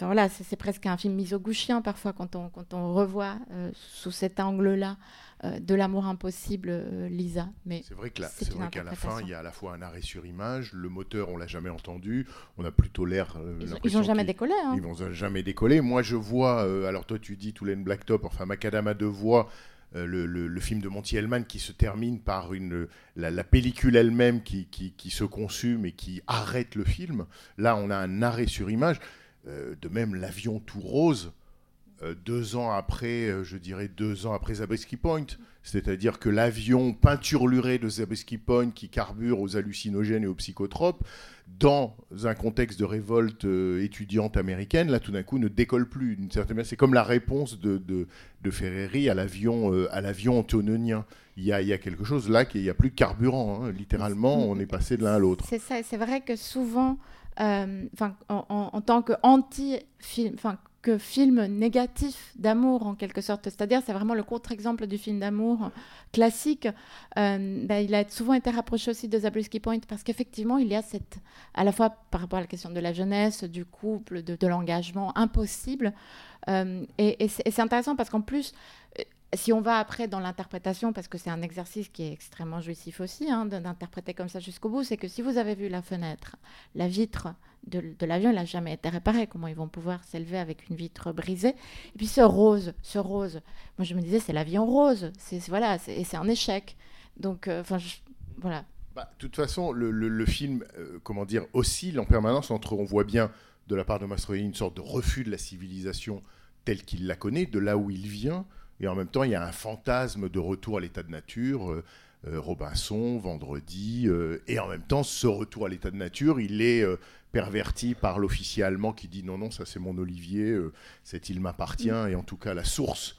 voilà, c'est presque un film misogouchien parfois quand on, quand on revoit sous cet angle-là euh, de l'amour impossible euh, Lisa. Mais C'est vrai que là, C'est c'est une vrai qu'à la fin, il y a à la fois un arrêt sur image, le moteur, on l'a jamais entendu, on a plutôt l'air. euh, ils, ont- ils l'impression ont jamais décollé. hein. Ils vont jamais décoller. Moi, je vois, euh, alors toi, tu dis Toulen Blacktop, enfin, Macadam à deux voix, euh, le, le- le film de Monty Hellman qui se termine par une, la, la pellicule elle-même qui, qui, qui se consume et qui arrête le film. Là, on a un arrêt sur image. Euh, de même, l'avion tout rose, euh, deux ans après, euh, je dirais deux ans après Zabriskie Point. C'est-à-dire que l'avion peinturluré de Zabriskie Point qui carbure aux hallucinogènes et aux psychotropes, dans un contexte de révolte euh, étudiante américaine, là tout d'un coup ne décolle plus. C'est comme la réponse de, Ferreri à l'avion euh, à l'avion. Il y, a, quelque chose là qu'il n'y a plus de carburant. hein. Littéralement, on est passé de l'un à l'autre. C'est vrai que souvent, euh, en, en- en tant que anti-film, enfin film négatif d'amour en quelque sorte, c'est-à-dire c'est vraiment le contre-exemple du film d'amour classique. euh, ben, il a souvent été rapproché aussi de Zabriskie Point parce qu'effectivement il y a cette, à la fois par rapport à la question de la jeunesse, du couple, de, l'engagement impossible, euh, et, c'est intéressant parce qu'en plus si on va après dans l'interprétation, parce que c'est un exercice qui est extrêmement jouissif aussi, hein, d'interpréter comme ça jusqu'au bout, c'est que si vous avez vu la fenêtre, la vitre de, l'avion, elle n'a jamais été réparée. Comment ils vont pouvoir s'élever avec une vitre brisée? Et puis ce rose, ce rose, moi je me disais, c'est l'avion rose. C'est voilà, et c'est un échec. Donc, euh, voilà. Bah, de toute façon, le film, euh, comment dire, oscille en permanence entre, on voit bien de la part de Mastroianni une sorte de refus de la civilisation telle qu'il la connaît, de là où il vient, et en même temps, il y a un fantasme de retour à l'état de nature. euh, euh, Robinson, Vendredi, euh, et en même temps, ce retour à l'état de nature, il est perverti par l'officier allemand qui dit non, non, ça c'est mon Olivier, cette île m'appartient, et en tout cas la source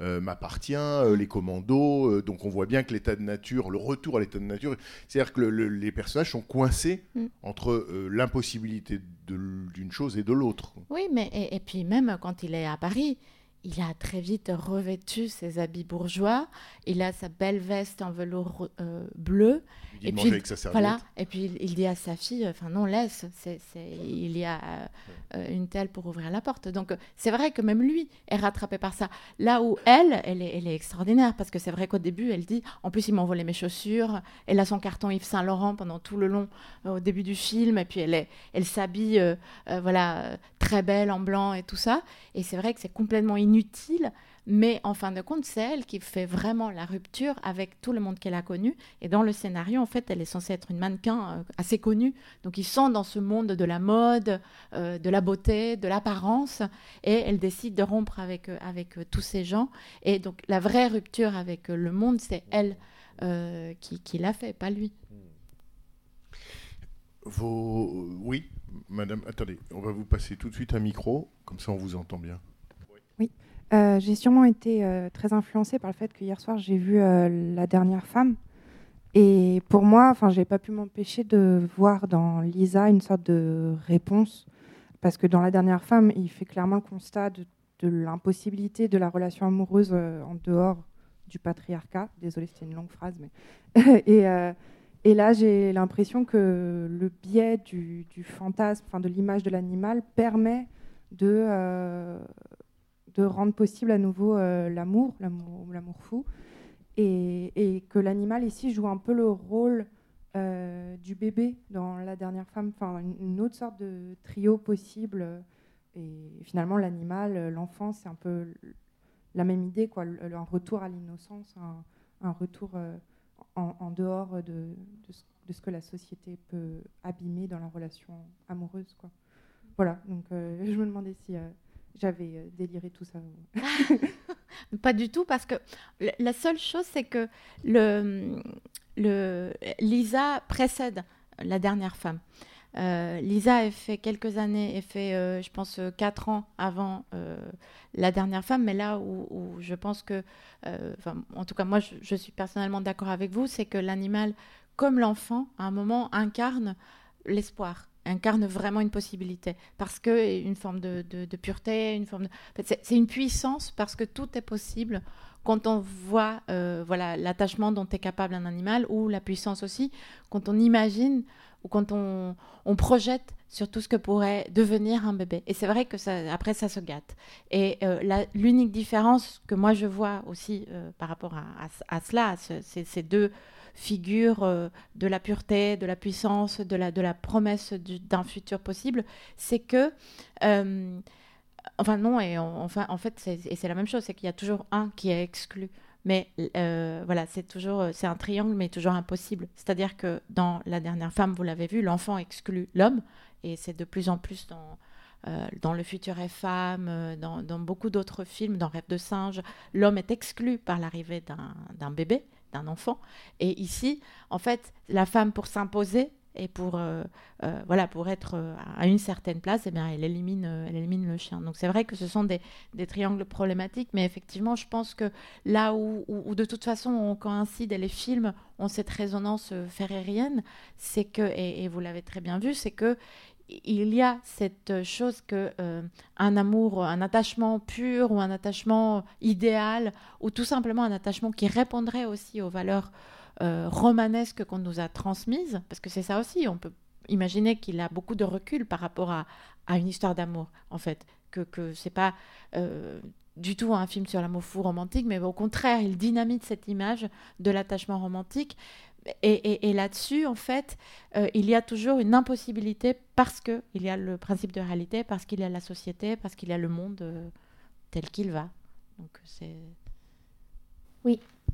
euh, m'appartient, euh, les commandos, euh, donc on voit bien que l'état de nature, le retour à l'état de nature, c'est-à-dire que le- le- les personnages sont coincés Mm. entre l'impossibilité d'une chose et de l'autre. Oui, mais et, et puis même quand il est à Paris, il a très vite revêtu ses habits bourgeois. Il a sa belle veste en velours euh, bleu. Il Et puis, avec sa serviette. Voilà. Et puis il, il dit à sa fille, enfin non, laisse. Il y a euh, une telle pour ouvrir la porte. Donc c'est vrai que même lui est rattrapé par ça. Là où elle, elle est, elle est extraordinaire parce que c'est vrai qu'au début, elle dit, en plus il m'a volé mes chaussures. Elle a son carton Yves Saint Laurent pendant tout le long euh, au début du film. Et puis elle, est, elle s'habille, voilà, très belle en blanc et tout ça. Et c'est vrai que c'est complètement inutile. Mais en fin de compte, c'est elle qui fait vraiment la rupture avec tout le monde qu'elle a connu. Et dans le scénario, en fait, elle est censée être une mannequin euh, assez connue. Donc ils sont dans ce monde de la mode, euh, de la beauté, de l'apparence. Et elle décide de rompre avec, euh, avec tous ces gens. Et donc la vraie rupture avec le monde, c'est elle qui, qui l'a fait, pas lui. Vos... Oui, madame, attendez, on va vous passer tout de suite un micro, comme ça on vous entend bien. Euh, j'ai sûrement été euh, très influencée par le fait que hier soir j'ai vu euh, La dernière femme. Et pour moi, enfin, j'ai pas pu m'empêcher de voir dans Lisa une sorte de réponse. Parce que dans La dernière femme, il fait clairement le constat de, l'impossibilité de la relation amoureuse euh, en dehors du patriarcat. Désolée, c'était une longue phrase. Mais (laughs) et, euh, et là, j'ai l'impression que le biais du, fantasme, enfin, de l'image de l'animal, permet de. euh, rendre possible à nouveau euh, l'amour, l'amour, fou, et, que l'animal ici joue un peu le rôle euh, du bébé dans la dernière femme, enfin une, autre sorte de trio possible. Et finalement, l'animal, l'enfant, c'est un peu la même idée, quoi, un retour à l'innocence, un, retour en, dehors de, ce, que la société peut abîmer dans la relation amoureuse, quoi. Voilà, donc euh, (laughs) je me demandais si euh, j'avais euh, déliré tout ça. (laughs) Pas du tout, parce que la seule chose, c'est que le, Lisa précède la dernière femme. Euh, Lisa a fait quelques années, a fait, euh, je pense, euh, quatre ans avant la dernière femme, mais là où, je pense que, en tout cas, moi, je, suis personnellement d'accord avec vous, c'est que l'animal, comme l'enfant, à un moment, incarne l'espoir, incarne vraiment une possibilité, parce que une forme de, pureté, une forme c'est- une puissance, parce que tout est possible quand on voit voilà l'attachement dont est capable un animal, ou la puissance aussi, quand on imagine ou quand on, projette sur tout ce que pourrait devenir un bébé. Et c'est vrai que ça, après, ça se gâte. Et euh, l'unique différence que moi je vois aussi euh, par rapport à, cela, à ce- ces, deux figures euh, de la pureté, de la puissance, de la, promesse du- d'un futur possible, c'est que... enfin non, et en- fait, c'est la même chose, c'est qu'il y a toujours un qui est exclu. Mais euh, voilà, c'est toujours, euh, c'est un triangle, mais toujours impossible. C'est-à-dire que dans La dernière femme, vous l'avez vu, l'enfant exclut l'homme, et c'est de plus en plus dans, euh, Le futur est femme, dans, dans beaucoup d'autres films, dans Rêve de singe, l'homme est exclu par l'arrivée d'un bébé, d'un enfant. Et ici, en fait, la femme, pour s'imposer et pour, euh, euh, voilà, pour être euh, à une certaine place, eh bien, elle, élimine, elle élimine le chien. Donc c'est vrai que ce sont des, des triangles problématiques, mais effectivement, je pense que là où, où- de toute façon on coïncide et les films ont cette résonance ferrérienne, c'est que, et, et vous l'avez très bien vu, c'est que il y a cette chose que un amour, un attachement pur ou un attachement idéal ou tout simplement un attachement qui répondrait aussi aux valeurs euh, romanesques qu'on nous a transmises, parce que c'est ça aussi, on peut imaginer qu'il a beaucoup de recul par rapport à, à une histoire d'amour, en fait, que, que c'est pas euh, du tout un film sur l'amour fou romantique, mais au contraire, il dynamite cette image de l'attachement romantique. Et, et- là-dessus, en fait, euh, il y a toujours une impossibilité parce qu'il y a le principe de réalité, parce qu'il y a la société, parce qu'il y a le monde tel qu'il va. Donc c'est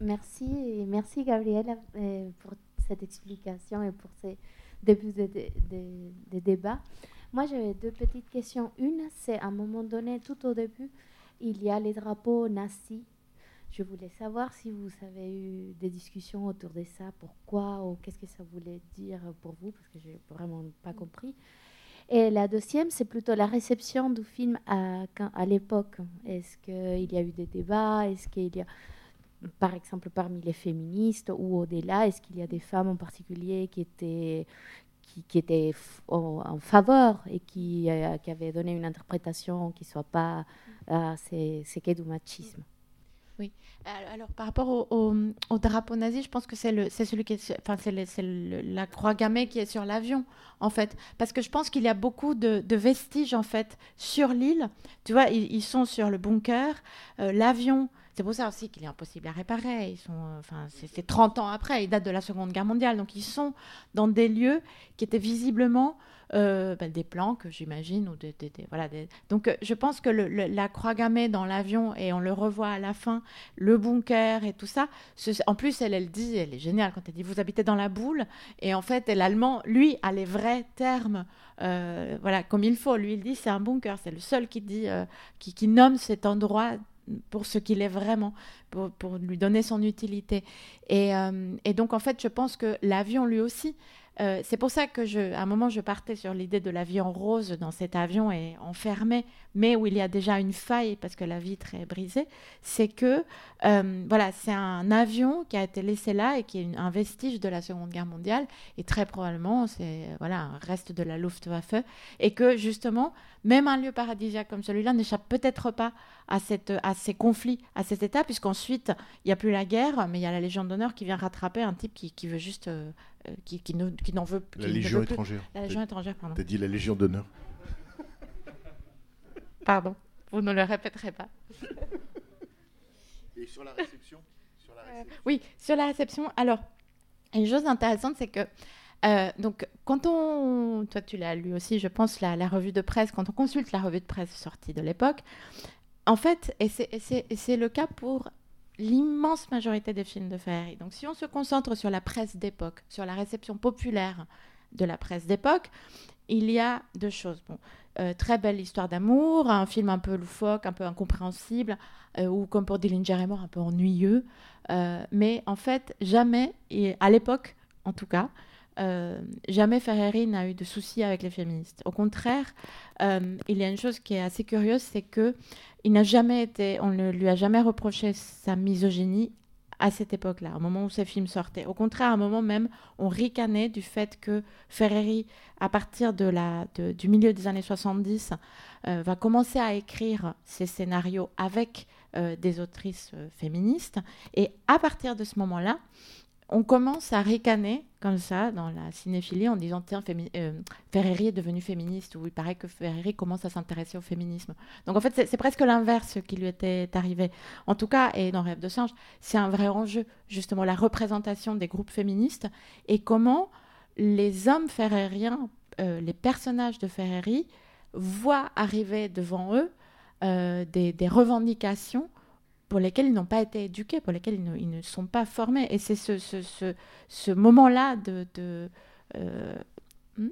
Merci, et merci Gabrielle euh, pour cette explication et pour ces débuts de, de- de- débat. Moi, j'avais deux petites questions. Une, c'est à un moment donné, tout au début, il y a les drapeaux nazis. Je voulais savoir si vous avez eu des discussions autour de ça, pourquoi ou qu'est-ce que ça voulait dire pour vous, parce que je n'ai vraiment pas compris. Et la deuxième, c'est plutôt la réception du film à l'époque. Est-ce qu'il y a eu des débats? Est-ce qu'il y a par exemple parmi les féministes ou au-delà, est-ce qu'il y a des femmes en particulier qui étaient, qui, étaient en, faveur et qui, euh, qui avaient donné une interprétation qui ne soit pas euh, c'est c'est que du machisme? Euh, Alors, par rapport au, au- au drapeau nazi, je pense que c'est celui qui enfin, c'est la croix gammée qui est sur l'avion, en fait, parce que je pense qu'il y a beaucoup de, vestiges en fait sur l'île. Tu vois, ils, ils sont sur le bunker, euh, l'avion. C'est pour ça aussi qu'il est impossible à réparer. Ils sont, euh, enfin, c'est c'est 30 ans après, ils datent de la Seconde Guerre mondiale, donc ils sont dans des lieux qui étaient visiblement euh, ben, des planques, j'imagine, ou des, voilà. des- Donc, euh, je pense que la croix gammée dans l'avion et on le revoit à la fin le bunker et tout ça. En plus, elle, elle dit, elle est géniale quand elle dit vous habitez dans la boule. Et en fait, l'allemand, lui, a les vrais termes, euh, voilà, comme il faut. Lui, il dit c'est un bunker. C'est le seul qui dit, qui, qui nomme cet endroit pour ce qu'il est vraiment, pour, lui donner son utilité. Et, euh, et donc, en fait, je pense que l'avion, lui aussi, euh, c'est pour ça que, je, à un moment, je partais sur l'idée de l'avion rose dans cet avion et enfermé, mais où il y a déjà une faille parce que la vitre est brisée. C'est que euh, voilà, c'est un avion qui a été laissé là et qui est un vestige de la Seconde Guerre mondiale et très probablement c'est voilà un reste de la Luftwaffe et que justement même un lieu paradisiaque comme celui-là n'échappe peut-être pas à cette à ces conflits, à cet état puisqu'ensuite il n'y a plus la guerre mais il y a la Légion d'honneur qui vient rattraper un type qui, qui veut juste euh, euh, qui, qui ne- qui n'en veut La qui ne Légion plus. étrangère. La Légion étrangère, pardon. T'as dit la Légion d'honneur. (laughs) Pardon. Vous ne le répéterez pas. (laughs) Et sur la réception, sur la réception. Oui, sur la réception. Alors, une chose intéressante, c'est que euh, donc quand on, toi tu l'as lu aussi, je pense la, la revue de presse, quand on consulte la revue de presse sortie de l'époque, en fait, et c'est- le cas pour l'immense majorité des films de Ferrari. Donc, si on se concentre sur la presse d'époque, sur la réception populaire de la presse d'époque, il y a deux choses. Euh, très belle histoire d'amour, un film un peu loufoque, un peu incompréhensible, euh, ou comme pour Dillinger et un peu ennuyeux. Euh, mais en fait, jamais, et à l'époque en tout cas, euh, jamais Ferreri n'a eu de soucis avec les féministes. Au contraire, euh, il y a une chose qui est assez curieuse, c'est que n'a jamais été, on ne lui a jamais reproché sa misogynie à cette époque-là, au moment où ces films sortaient. Au contraire, à un moment même, on ricanait du fait que Ferreri, à partir du milieu des années 70, euh, va commencer à écrire ses scénarios avec des autrices féministes. Et à partir de ce moment-là, on commence à ricaner comme ça dans la cinéphilie en disant tiens euh, Ferreri est devenu féministe ou il paraît que Ferreri commence à s'intéresser au féminisme. Donc en fait c'est- presque l'inverse qui lui était arrivé. En tout cas et dans Rêve de singe c'est un vrai enjeu justement la représentation des groupes féministes et comment les hommes ferrériens, euh, les personnages de Ferreri voient arriver devant eux euh, des revendications pour lesquelles ils n'ont pas été éduqués, pour lesquelles ils ne, ils ne sont pas formés. Et c'est ce, ce, ce, ce moment-là de, de, euh, hmm?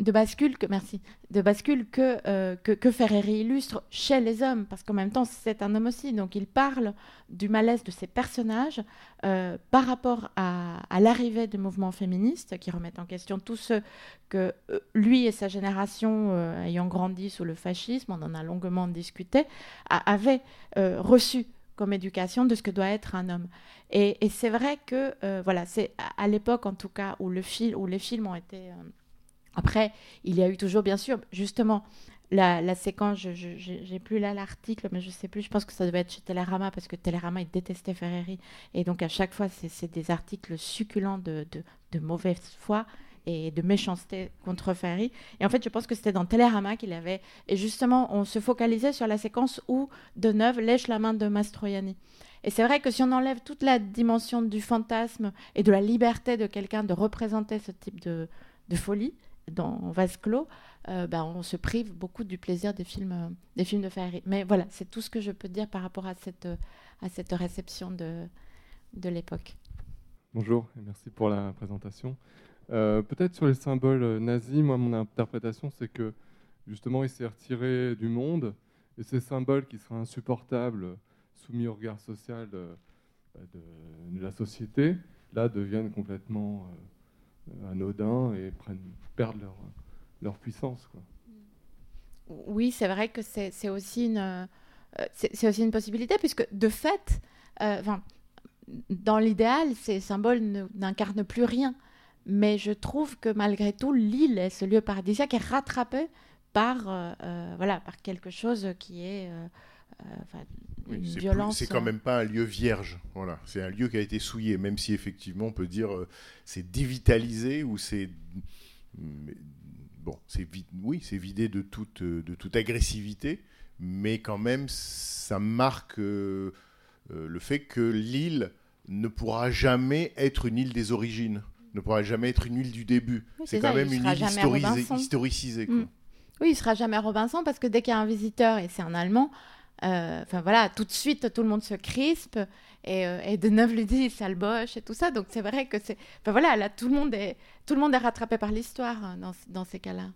De bascule. Que merci. De bascule que, euh, que que Ferreri illustre chez les hommes parce qu'en même temps c'est un homme aussi. Donc il parle du malaise de ces personnages euh, par rapport à, à l'arrivée du mouvement féministe qui remettent en question tout ce que lui et sa génération ayant grandi sous le fascisme on en a longuement discuté a- avaient reçu comme éducation de ce que doit être un homme et, c'est vrai que euh, voilà c'est à, l'époque en tout cas où le fil où les films ont été euh, après, il y a eu toujours, bien sûr, justement, la, séquence, je j'ai plus là l'article, mais je sais plus, je pense que ça devait être chez Télérama, parce que Télérama, il détestait Ferreri. Et donc, à chaque fois, c'est des articles succulents de, de mauvaise foi et de méchanceté contre Ferreri. Et en fait, je pense que c'était dans Télérama qu'il avait... Et justement, on se focalisait sur la séquence où Deneuve lèche la main de Mastroianni. Et c'est vrai que si on enlève toute la dimension du fantasme et de la liberté de quelqu'un de représenter ce type de, folie, dans vase clos, euh, bah, on se prive beaucoup du plaisir des films, de Ferrari. Mais voilà, c'est tout ce que je peux dire par rapport à cette, à cette réception de, de l'époque. Bonjour et merci pour la présentation. Euh, Peut-être sur les symboles euh, nazis, moi mon interprétation c'est que justement il s'est retiré du monde et ces symboles qui seraient insupportables, soumis au regard social euh, bah, de, la société, là deviennent complètement anodins et perdent leur, leur puissance. Oui, c'est vrai que c'est aussi, une, aussi une possibilité, puisque de fait, euh, dans l'idéal, ces symboles ne- n'incarnent plus rien. Mais je trouve que malgré tout, l'île est ce lieu paradisiaque est rattrapé par, euh, euh, voilà, par quelque chose qui est euh, enfin, Oui, une violence. C'est quand même pas un lieu vierge. Voilà, c'est un lieu qui a été souillé, même si effectivement on peut dire c'est dévitalisé ou c'est bon, c'est oui, c'est vidé de toute de toute agressivité, mais quand même ça marque euh, le fait que l'île ne pourra jamais être une île des origines, ne pourra jamais être une île du début. Oui, c'est quand ça, même une jamais historisée, Robinson. historicisée. quoi. Mm. Oui, il sera jamais Robinson parce que dès qu'il y a un visiteur et c'est un Allemand, euh, enfin voilà, tout de suite tout le monde se crispe et, euh, et Deneuve lui dit sale boche et tout ça. Donc c'est vrai que c'est, enfin voilà, là tout le monde est, tout le monde est rattrapé par l'histoire hein, dans, dans ces cas-là.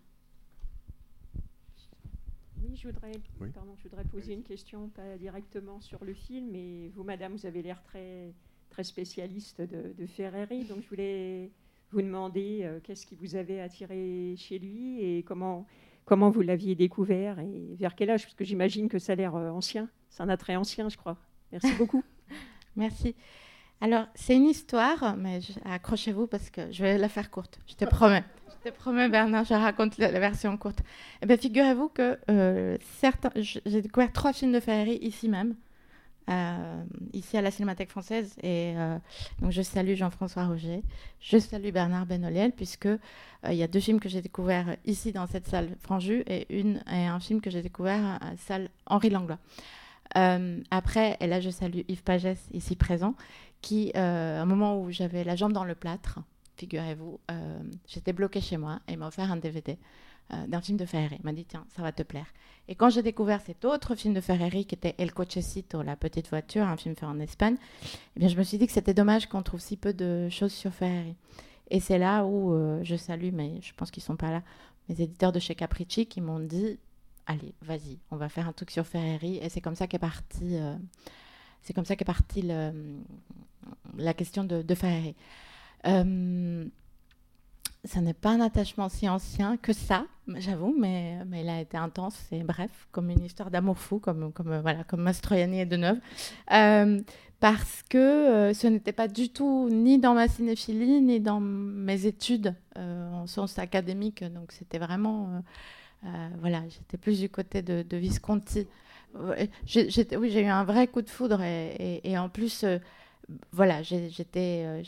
Oui, je voudrais, Oui. pardon, je voudrais poser une question, pas directement sur le film, mais vous, madame, vous avez l'air très, très spécialiste de, de Ferreri, donc je voulais vous demander euh, qu'est-ce qui vous avait attiré chez lui et comment, comment vous l'aviez découvert et vers quel âge, parce que j'imagine que ça a l'air euh, ancien, c'est un attrait ancien, je crois. Merci beaucoup. (laughs) Merci. Alors c'est une histoire, mais accrochez-vous parce que je vais la faire courte. Je te promets. Je te promets, Bernard, je raconte la, version courte. Eh bien, figurez-vous que euh, j'ai découvert trois films de Ferrari ici même, euh, ici à la Cinémathèque française. Et euh, donc, je salue Jean-François Roger, je salue Bernard Benoliel, puisque euh, il y a deux films que j'ai découverts ici dans cette salle Franju et, une, et un film que j'ai découvert à la salle Henri Langlois. Après, et là, je salue Yves Pagès, ici présent, qui, à un moment où j'avais la jambe dans le plâtre, figurez-vous, j'étais bloquée chez moi et m'a offert un DVD euh, d'un film de Ferreri. Il m'a dit, tiens, ça va te plaire. Et quand j'ai découvert cet autre film de Ferreri qui était El Cochecito, La Petite Voiture, un film fait en Espagne, eh bien, je me suis dit que c'était dommage qu'on trouve si peu de choses sur Ferreri. Et c'est là où euh, je salue, mais je pense qu'ils sont pas là, mes éditeurs de chez Capricci qui m'ont dit, allez, vas-y, on va faire un truc sur Ferreri. Et c'est comme ça qu'est parti, euh, c'est comme ça qu'est parti le, la question de, de Ferreri. Euh, ça n'est pas un attachement si ancien que ça, j'avoue, mais, mais il a été intense et bref, comme une histoire d'amour fou, comme, comme, euh, voilà, comme Mastroianni et Deneuve. Euh, parce que euh, ce n'était pas du tout ni dans ma cinéphilie, ni dans mes études euh, en sciences académiques. Donc c'était vraiment. voilà, j'étais plus du côté de, Visconti. Oui, j'ai eu un vrai coup de foudre et, en plus, voilà, j'étais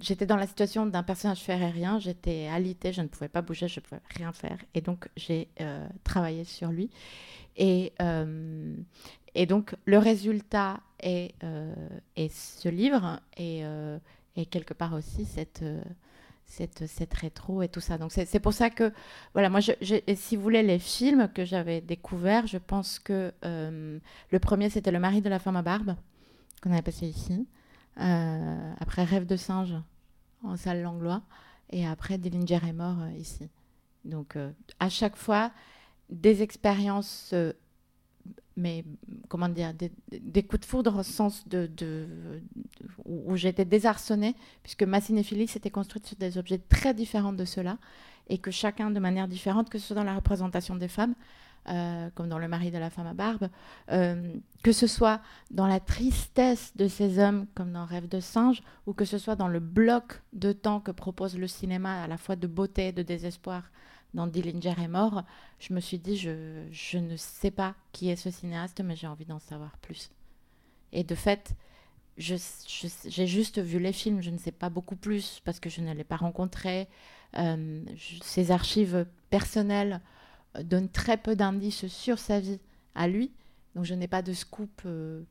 j'étais dans la situation d'un personnage ferrérien, j'étais alité, je ne pouvais pas bouger, je ne pouvais rien faire. Et donc, j'ai euh, travaillé sur lui. Et, euh, et donc, le résultat est, euh, ce livre et, quelque part aussi cette, cette, cette rétro et tout ça. Donc, c'est pour ça que, voilà, moi, si vous voulez, les films que j'avais découverts, je pense que le premier, c'était Le mari de la femme à barbe, qu'on avait passé ici. Euh, après Rêve de singe en salle Langlois. Et après Dillinger est mort euh, ici. Donc, euh, à chaque fois, des expériences, mais comment dire, des, coups de foudre au sens de, où j'étais désarçonnée, puisque ma cinéphilie s'était construite sur des objets très différents de ceux-là, et que chacun de manière différente, que ce soit dans la représentation des femmes, euh, comme dans Le mari de la femme à barbe, euh, que ce soit dans la tristesse de ces hommes, comme dans Rêve de singe, ou que ce soit dans le bloc de temps que propose le cinéma, à la fois de beauté et de désespoir, dans Dillinger est mort, je me suis dit, je, je ne sais pas qui est ce cinéaste, mais j'ai envie d'en savoir plus. Et de fait, j'ai juste vu les films, je ne sais pas beaucoup plus, parce que je ne l'ai pas rencontré. Euh, je- ses archives personnelles donnent très peu d'indices sur sa vie à lui. Donc je n'ai pas de scoop, euh,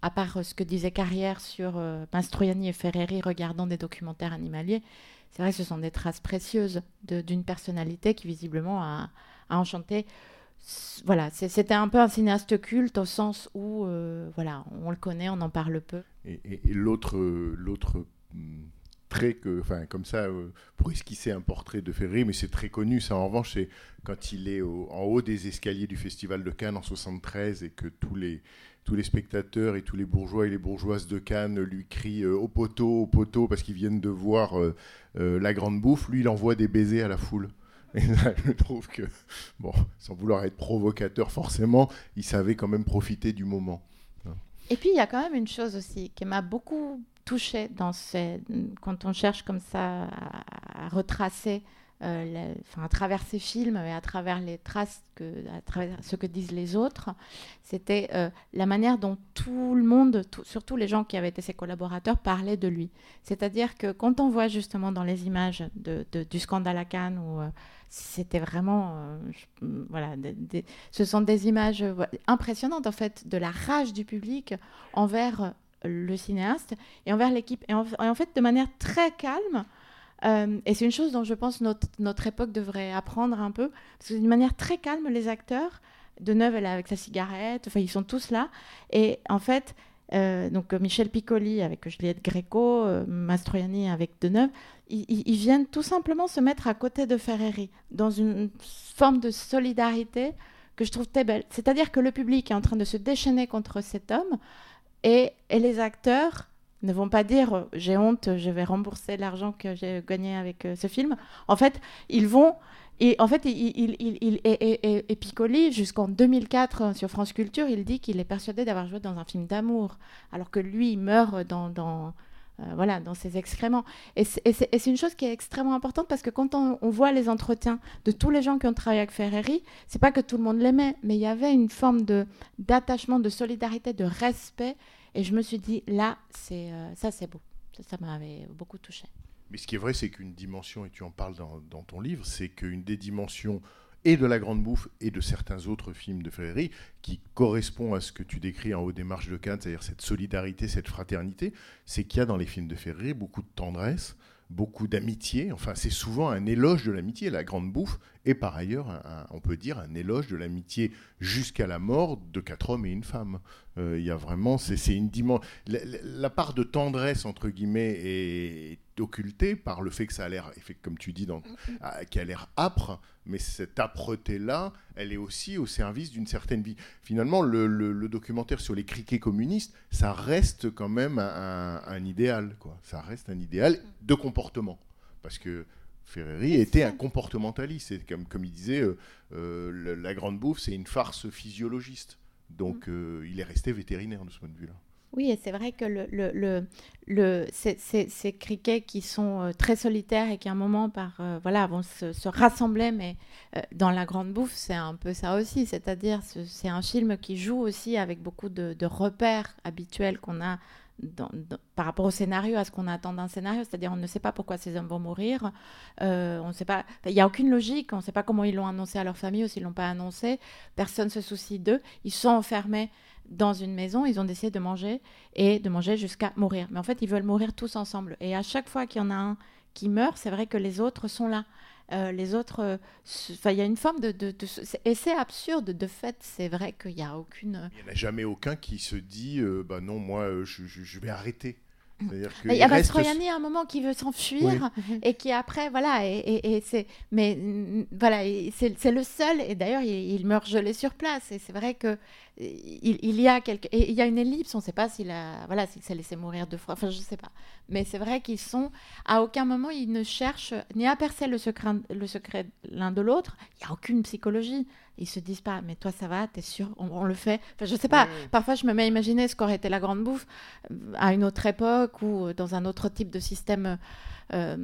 à part ce que disait Carrière sur euh, et Ferreri regardant des documentaires animaliers. C'est vrai que ce sont des traces précieuses d'une personnalité qui visiblement a, enchanté. Voilà, c'était un peu un cinéaste culte au sens où, euh, voilà, on le connaît, on en parle peu. Et, et- et l'autre, que, enfin, comme ça, euh, pour esquisser un portrait de Ferry, mais c'est très connu, ça en revanche, c'est quand il est en haut des escaliers du Festival de Cannes en 73 et que tous les, tous les spectateurs et tous les bourgeois et les bourgeoises de Cannes lui crient euh, au poteau, au poteau, parce qu'ils viennent de voir euh, euh, la grande bouffe, lui, il envoie des baisers à la foule. (laughs) Et là, je trouve que, bon, sans vouloir être provocateur forcément, il savait quand même profiter du moment. Et puis, il y a quand même une chose aussi qui m'a beaucoup touchée dans ces... quand on cherche comme ça à, retracer, euh, à travers ces films et à travers les traces, que, à travers ce que disent les autres, c'était euh, la manière dont tout le monde, tout- surtout les gens qui avaient été ses collaborateurs, parlaient de lui. C'est-à-dire que quand on voit justement dans les images de- du scandale à Cannes, où euh, c'était vraiment, je- voilà, ce sont des images impressionnantes en fait de la rage du public envers le cinéaste et envers l'équipe. Et, en- fait, de manière très calme, euh, et c'est une chose dont je pense notre, notre époque devrait apprendre un peu, parce que d'une manière très calme, les acteurs, Deneuve, elle est avec sa cigarette, enfin, ils sont tous là. Et en fait, euh, donc euh, Michel Piccoli avec Juliette Gréco, euh, Mastroianni avec Deneuve, ils- ils viennent tout simplement se mettre à côté de Ferreri, dans une forme de solidarité que je trouve très belle. C'est-à-dire que le public est en train de se déchaîner contre cet homme, et, les acteurs ne vont pas dire euh, j'ai honte, je vais rembourser l'argent que j'ai gagné avec euh, ce film. En fait, ils vont. Et en fait, il, il, il, Piccoli, jusqu'en 2004, euh, sur France Culture, il dit qu'il est persuadé d'avoir joué dans un film d'amour, alors que lui, il meurt dans, dans, voilà, dans ses excréments. Et c'est une chose qui est extrêmement importante parce que quand on, voit les entretiens de tous les gens qui ont travaillé avec Ferreri, c'est pas que tout le monde l'aimait, mais il y avait une forme d'attachement, de solidarité, de respect. Et je me suis dit, là, c'est euh, ça, c'est beau. Ça, m'avait beaucoup touché. Mais ce qui est vrai, c'est qu'une dimension, et tu en parles dans ton livre, c'est qu'une des dimensions et de La Grande Bouffe et de certains autres films de Ferreri qui correspond à ce que tu décris en haut des marches de Cannes, c'est-à-dire cette solidarité, cette fraternité, c'est qu'il y a dans les films de Ferreri beaucoup de tendresse, beaucoup d'amitié. Enfin, c'est souvent un éloge de l'amitié. La Grande Bouffe est par ailleurs, un- un- on peut dire, un éloge de l'amitié jusqu'à la mort de quatre hommes et une femme. Euh, Il y a vraiment, c'est une dimension. La, part de tendresse entre guillemets est occultée par le fait que ça a l'air, comme tu dis, dans, ah, qui a l'air âpre. Mais cette âpreté-là, elle est aussi au service d'une certaine vie. Finalement, le, le- le documentaire sur les criquets communistes, ça reste quand même un, un- un idéal, quoi. Ça reste un idéal de comportement, parce que Ferreri était un comportementaliste. C'est comme, comme il disait, euh, euh, la grande bouffe, c'est une farce physiologiste. Donc, euh, il est resté vétérinaire de ce point de vue-là. Oui, et c'est vrai que le, le, le, le- ces, ces- ces criquets qui sont très solitaires et qui à un moment par, euh, voilà, vont se, se rassembler, mais euh, dans la grande bouffe, c'est un peu ça aussi. C'est-à-dire, ce- c'est un film qui joue aussi avec beaucoup de, de repères habituels qu'on a par rapport au scénario, à ce qu'on attend d'un scénario. C'est-à-dire, on ne sait pas pourquoi ces hommes vont mourir. euh, on ne sait pas. Il n'y a aucune logique. On ne sait pas comment ils l'ont annoncé à leur famille ou s'ils l'ont pas annoncé. Personne se soucie d'eux. Ils sont enfermés dans une maison. Ils ont décidé de manger et de manger jusqu'à mourir. Mais en fait, ils veulent mourir tous ensemble. Et à chaque fois qu'il y en a un qui meurt, c'est vrai que les autres sont là. Euh, les autres, euh, enfin, il y a une forme de, de- et c'est absurde de fait. C'est vrai qu'il n'y a aucune. Il n'y en a jamais aucun qui se dit euh, bah non, moi, euh, je, je- je vais arrêter. C'est-à-dire que Mais Il y a il reste- Mastroianni à un moment qui veut s'enfuir (laughs) et qui après, voilà, et, et- et c'est, mais voilà, c'est le seul. Et d'ailleurs, il, il meurt gelé sur place. Et c'est vrai que il, il y a quelque, et il y a une ellipse. On ne sait pas s'il a, voilà, s'il s'est laissé mourir de froid. Enfin, je ne sais pas. Mais c'est vrai qu'ils sont, à aucun moment, ils ne cherchent ni à percer le secret, le secret l'un de l'autre. Il n'y a aucune psychologie. Ils se disent pas, mais toi ça va, t'es sûr, on, on le fait. Enfin, je sais pas. Parfois, je me mets à imaginer ce qu'aurait été la grande bouffe euh, à une autre époque ou euh, dans un autre type de système, euh,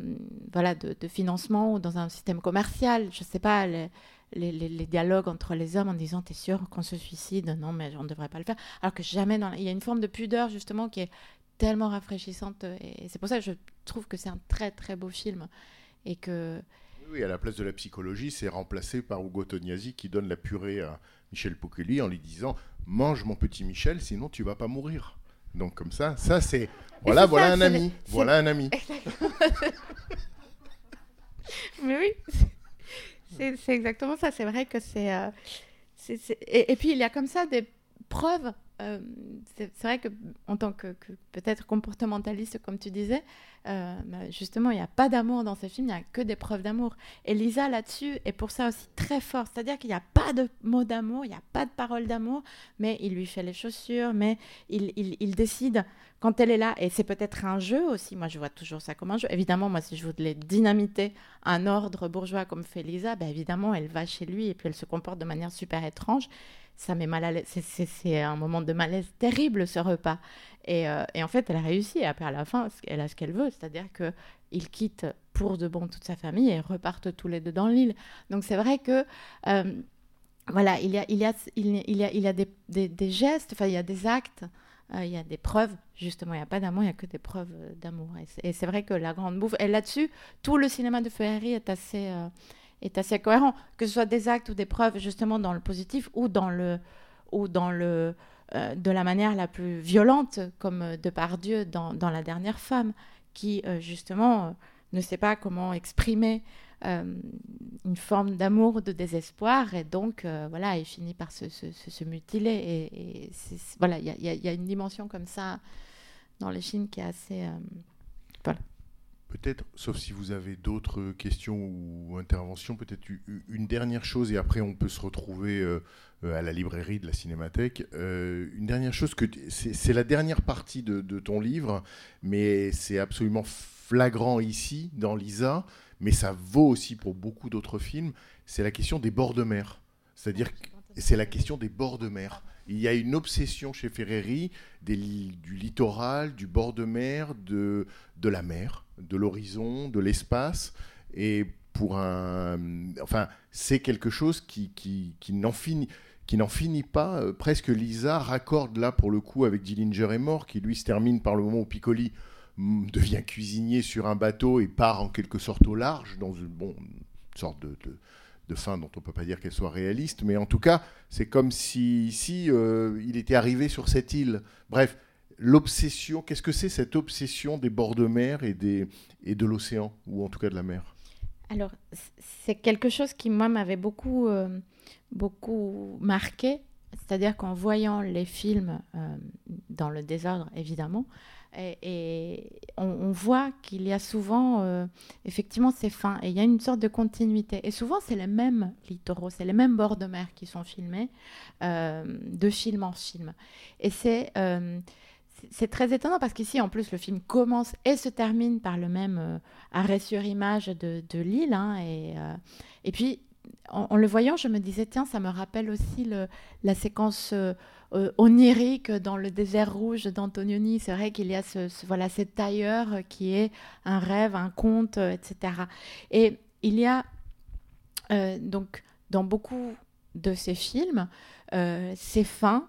voilà, de, de financement ou dans un système commercial. Je sais pas. les- les, les- les dialogues entre les hommes en disant t'es sûr qu'on se suicide? Non mais on ne devrait pas le faire. Alors que jamais dans il y a une forme de pudeur justement qui est tellement rafraîchissante. Et c'est pour ça que je trouve que c'est un très très beau film. Et que Oui, à la place de la psychologie, c'est remplacé par Ugo Tognazzi qui donne la purée à Michel Poccoli en lui disant Mange mon petit Michel, sinon tu vas pas mourir. Donc comme ça, ça c'est voilà, voilà ça, un ami, le- voilà un ami. (laughs) Mais oui, c'est exactement ça. C'est vrai que c'est. euh, et, et puis, il y a comme ça des preuves. euh, c'est vrai que en tant que, peut-être comportementaliste, comme tu disais, euh, bah, justement, il n'y a pas d'amour dans ces films, il n'y a que des preuves d'amour. Et Lisa, là-dessus, est pour ça aussi très fort. C'est-à-dire qu'il n'y a pas de mots d'amour, il n'y a pas de paroles d'amour, mais il lui fait les chaussures, mais il décide quand elle est là. Et c'est peut-être un jeu aussi. Moi, je vois toujours ça comme un jeu. Évidemment, moi, si je voulais dynamiter un ordre bourgeois comme fait Lisa, ben, évidemment, elle va chez lui et puis elle se comporte de manière super étrange. Ça met mal à l'aise. C'est- un moment de malaise terrible, ce repas. Et, euh, et en fait, elle a réussi. Et après, à la fin, elle a ce qu'elle veut. C'est-à-dire qu'il quitte pour de bon toute sa famille et repartent tous les deux dans l'île. Donc, c'est vrai que. euh, voilà, il y a, il y a, il y a, il y a, des, des- des gestes, enfin, il y a des actes, euh, il y a des preuves. Justement, il n'y a pas d'amour, il n'y a que des preuves d'amour. Et c'est- vrai que la grande bouffe, et là-dessus, tout le cinéma de Ferrari est assez, est assez cohérent, que ce soit des actes ou des preuves, justement, dans le positif ou dans le, ou dans le, euh, de la manière la plus violente, comme euh, Depardieu dans, dans La dernière femme, qui, euh, justement, ne sait pas comment exprimer une forme d'amour ou de désespoir et donc voilà il finit par se, se- se- mutiler et, voilà il y y y a une dimension comme ça dans les films qui est assez voilà Peut-être, sauf si vous avez d'autres questions ou interventions, peut-être une dernière chose, et après on peut se retrouver euh, euh, à la librairie de la Cinémathèque. Euh, une dernière chose, que c'est la dernière partie de, ton livre, mais c'est absolument flagrant ici, dans Lisa, mais ça vaut aussi pour beaucoup d'autres films, c'est la question des bords de mer. C'est-à-dire que c'est la question des bords de mer. Il y a une obsession chez Ferreri du littoral, du bord de mer, de la mer, de l'horizon, de l'espace. Et pour un. Enfin, c'est quelque chose qui, qui, qui n'en finit. Qui n'en finit pas, Euh, presque Lisa raccorde là pour le coup avec Dillinger est mort, qui lui se termine par le moment où Piccoli mm, devient cuisinier sur un bateau et part en quelque sorte au large, dans une, bon, une sorte de, de, fin dont on ne peut pas dire qu'elle soit réaliste, mais en tout cas, c'est comme si ici, euh, il était arrivé sur cette île. Bref, l'obsession, qu'est-ce que c'est cette obsession des bords de mer et, des, et de l'océan, ou en tout cas de la mer? Alors, c'est quelque chose qui, moi, m'avait beaucoup, euh, beaucoup marqué. C'est-à-dire qu'en voyant les films euh, dans le désordre, évidemment, et, on, voit qu'il y a souvent, euh, effectivement, ces fins, et il y a une sorte de continuité. Et souvent, c'est les mêmes littoraux, c'est les mêmes bords de mer qui sont filmés, de film en film. Et c'est... c'est- très étonnant parce qu'ici, en plus, le film commence et se termine par le même euh, arrêt sur image de, de l'île. hein, et, euh, et puis, en, le voyant, je me disais, tiens, ça me rappelle aussi la séquence euh, onirique dans le désert rouge d'Antonioni. C'est vrai qu'il y a ce, ce- voilà, tailleur qui est un rêve, un conte, etc. Et il y a donc dans beaucoup de ces films, ces fins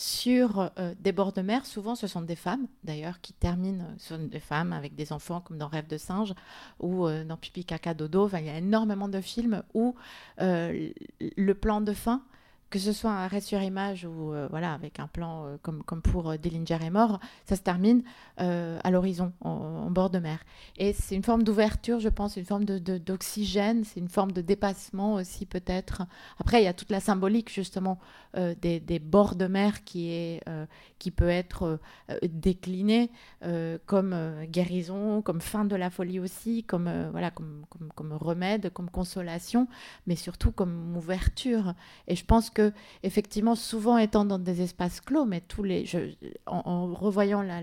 sur euh, des bords de mer. Souvent, ce sont des femmes, d'ailleurs, qui terminent, euh, ce sont des femmes avec des enfants, comme dans Rêve de singe ou euh, dans Pipi Caca Dodo. Il y a énormément de films où le plan de fin, que ce soit un arrêt sur image ou euh, voilà, avec un plan euh, comme, comme pour euh, Dillinger est mort, ça se termine euh, à l'horizon, en, bord de mer. Et c'est une forme d'ouverture, je pense, une forme de- de- d'oxygène, c'est une forme de dépassement aussi peut-être. Après, il y a toute la symbolique justement des, des bords de mer qui, est, qui peut être déclinée comme guérison, comme fin de la folie aussi, comme, voilà, comme, comme, comme remède, comme consolation, mais surtout comme ouverture. Et je pense que effectivement, souvent étant dans des espaces clos, mais tous les, je- en, revoyant là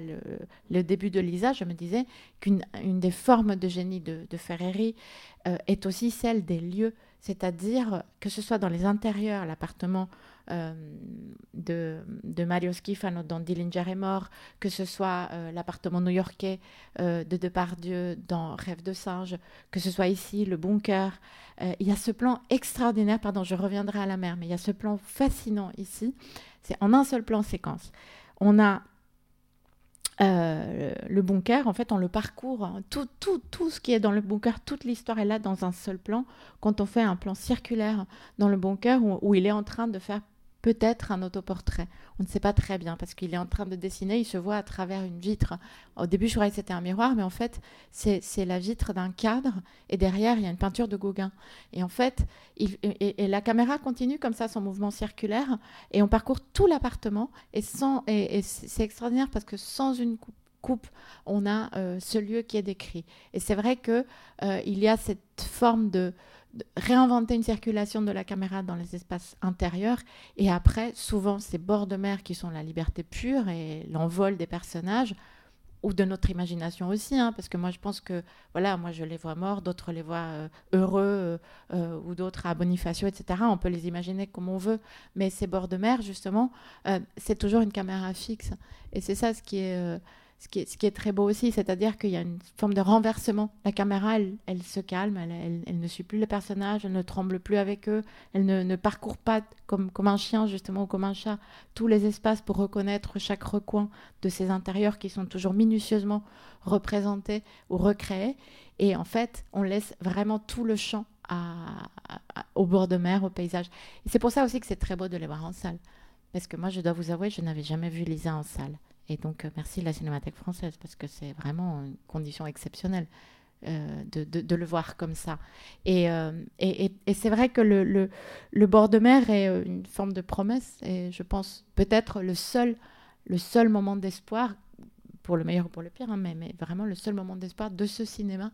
le, début de Lisa, je me disais qu'une une des formes de génie de, Ferreri euh, est aussi celle des lieux, c'est-à-dire que ce soit dans les intérieurs, l'appartement de, de Mario Schifano dans Dillinger est mort, que ce soit euh, l'appartement new-yorkais euh, de Depardieu dans Rêve de singe, que ce soit ici le bunker. Euh, il y a ce plan extraordinaire, pardon, je reviendrai à la mer, mais il y a ce plan fascinant ici. C'est en un seul plan séquence. On a euh, le bunker, en fait, on le parcourt. hein. Tout, tout, tout ce qui est dans le bunker, toute l'histoire est là dans un seul plan. Quand on fait un plan circulaire dans le bunker où il est en train de faire peut-être un autoportrait. On ne sait pas très bien parce qu'il est en train de dessiner, il se voit à travers une vitre. Au début, je croyais que c'était un miroir, mais en fait, c'est la vitre d'un cadre et derrière, il y a une peinture de Gauguin. Et en fait, et, la caméra continue comme ça son mouvement circulaire et on parcourt tout l'appartement et sans et, c'est extraordinaire parce que sans une coupe, on a euh, ce lieu qui est décrit. Et c'est vrai que euh, il y a cette forme de réinventer une circulation de la caméra dans les espaces intérieurs et après souvent ces bords de mer qui sont la liberté pure et l'envol des personnages ou de notre imagination aussi, hein, parce que moi je pense que, voilà, moi je les vois morts, d'autres les voient euh, heureux, euh, euh, ou d'autres à Bonifacio, etc. On peut les imaginer comme on veut, mais ces bords de mer, justement, c'est toujours une caméra fixe. Et c'est ça ce qui est, ce qui est, très beau aussi, c'est-à-dire qu'il y a une forme de renversement. La caméra, elle, se calme, elle, ne suit plus les personnages, elle ne tremble plus avec eux, elle ne, parcourt pas comme, un chien, justement, ou comme un chat, tous les espaces pour reconnaître chaque recoin de ces intérieurs qui sont toujours minutieusement représentés ou recréés. Et en fait, on laisse vraiment tout le champ au bord de mer, au paysage. C'est pour ça aussi que c'est très beau de les voir en salle. Parce que moi, je dois vous avouer, je n'avais jamais vu Lisa en salle. Et donc, euh, merci la Cinémathèque française, parce que c'est vraiment une condition exceptionnelle euh, de, le voir comme ça. Et, euh, c'est vrai que le, bord de mer est une forme de promesse, et je pense peut-être le seul, le seul moment d'espoir, pour le meilleur ou pour le pire, hein, mais, vraiment le seul moment d'espoir de ce cinéma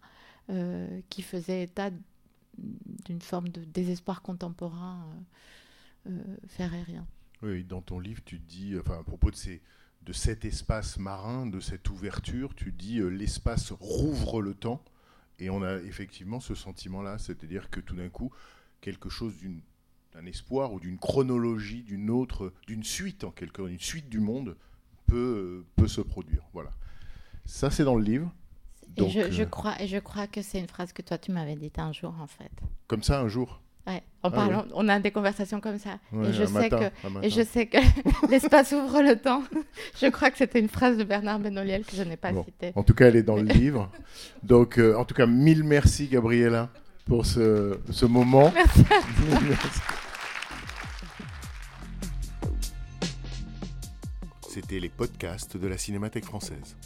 qui faisait état d'une forme de désespoir contemporain ferrérien. Oui, dans ton livre, tu dis, enfin, à propos de, ces, de cet espace marin, de cette ouverture, tu dis euh, l'espace rouvre le temps. Et on a effectivement ce sentiment-là, c'est-à-dire que tout d'un coup, quelque chose d'un espoir ou d'une chronologie, d'une autre, d'une suite en quelque une suite du monde peut, euh, peut se produire. Voilà. Ça, c'est dans le livre. Et je, je euh, crois, et je crois que c'est une phrase que toi tu m'avais dite un jour en fait. comme ça, un jour? Ouais, en Ah parlant, on a des conversations comme ça. Ouais, et je sais matin, que, un matin. et je sais que (laughs) l'espace ouvre le temps. (laughs) je crois que c'était une phrase de Bernard Benoliel que je n'ai pas Bon. citée. En tout cas, elle est dans le livre. (laughs) Donc, euh, en tout cas, mille merci, Gabriella, pour ce, ce moment. Merci à toi. Merci. C'était les podcasts de la Cinémathèque française.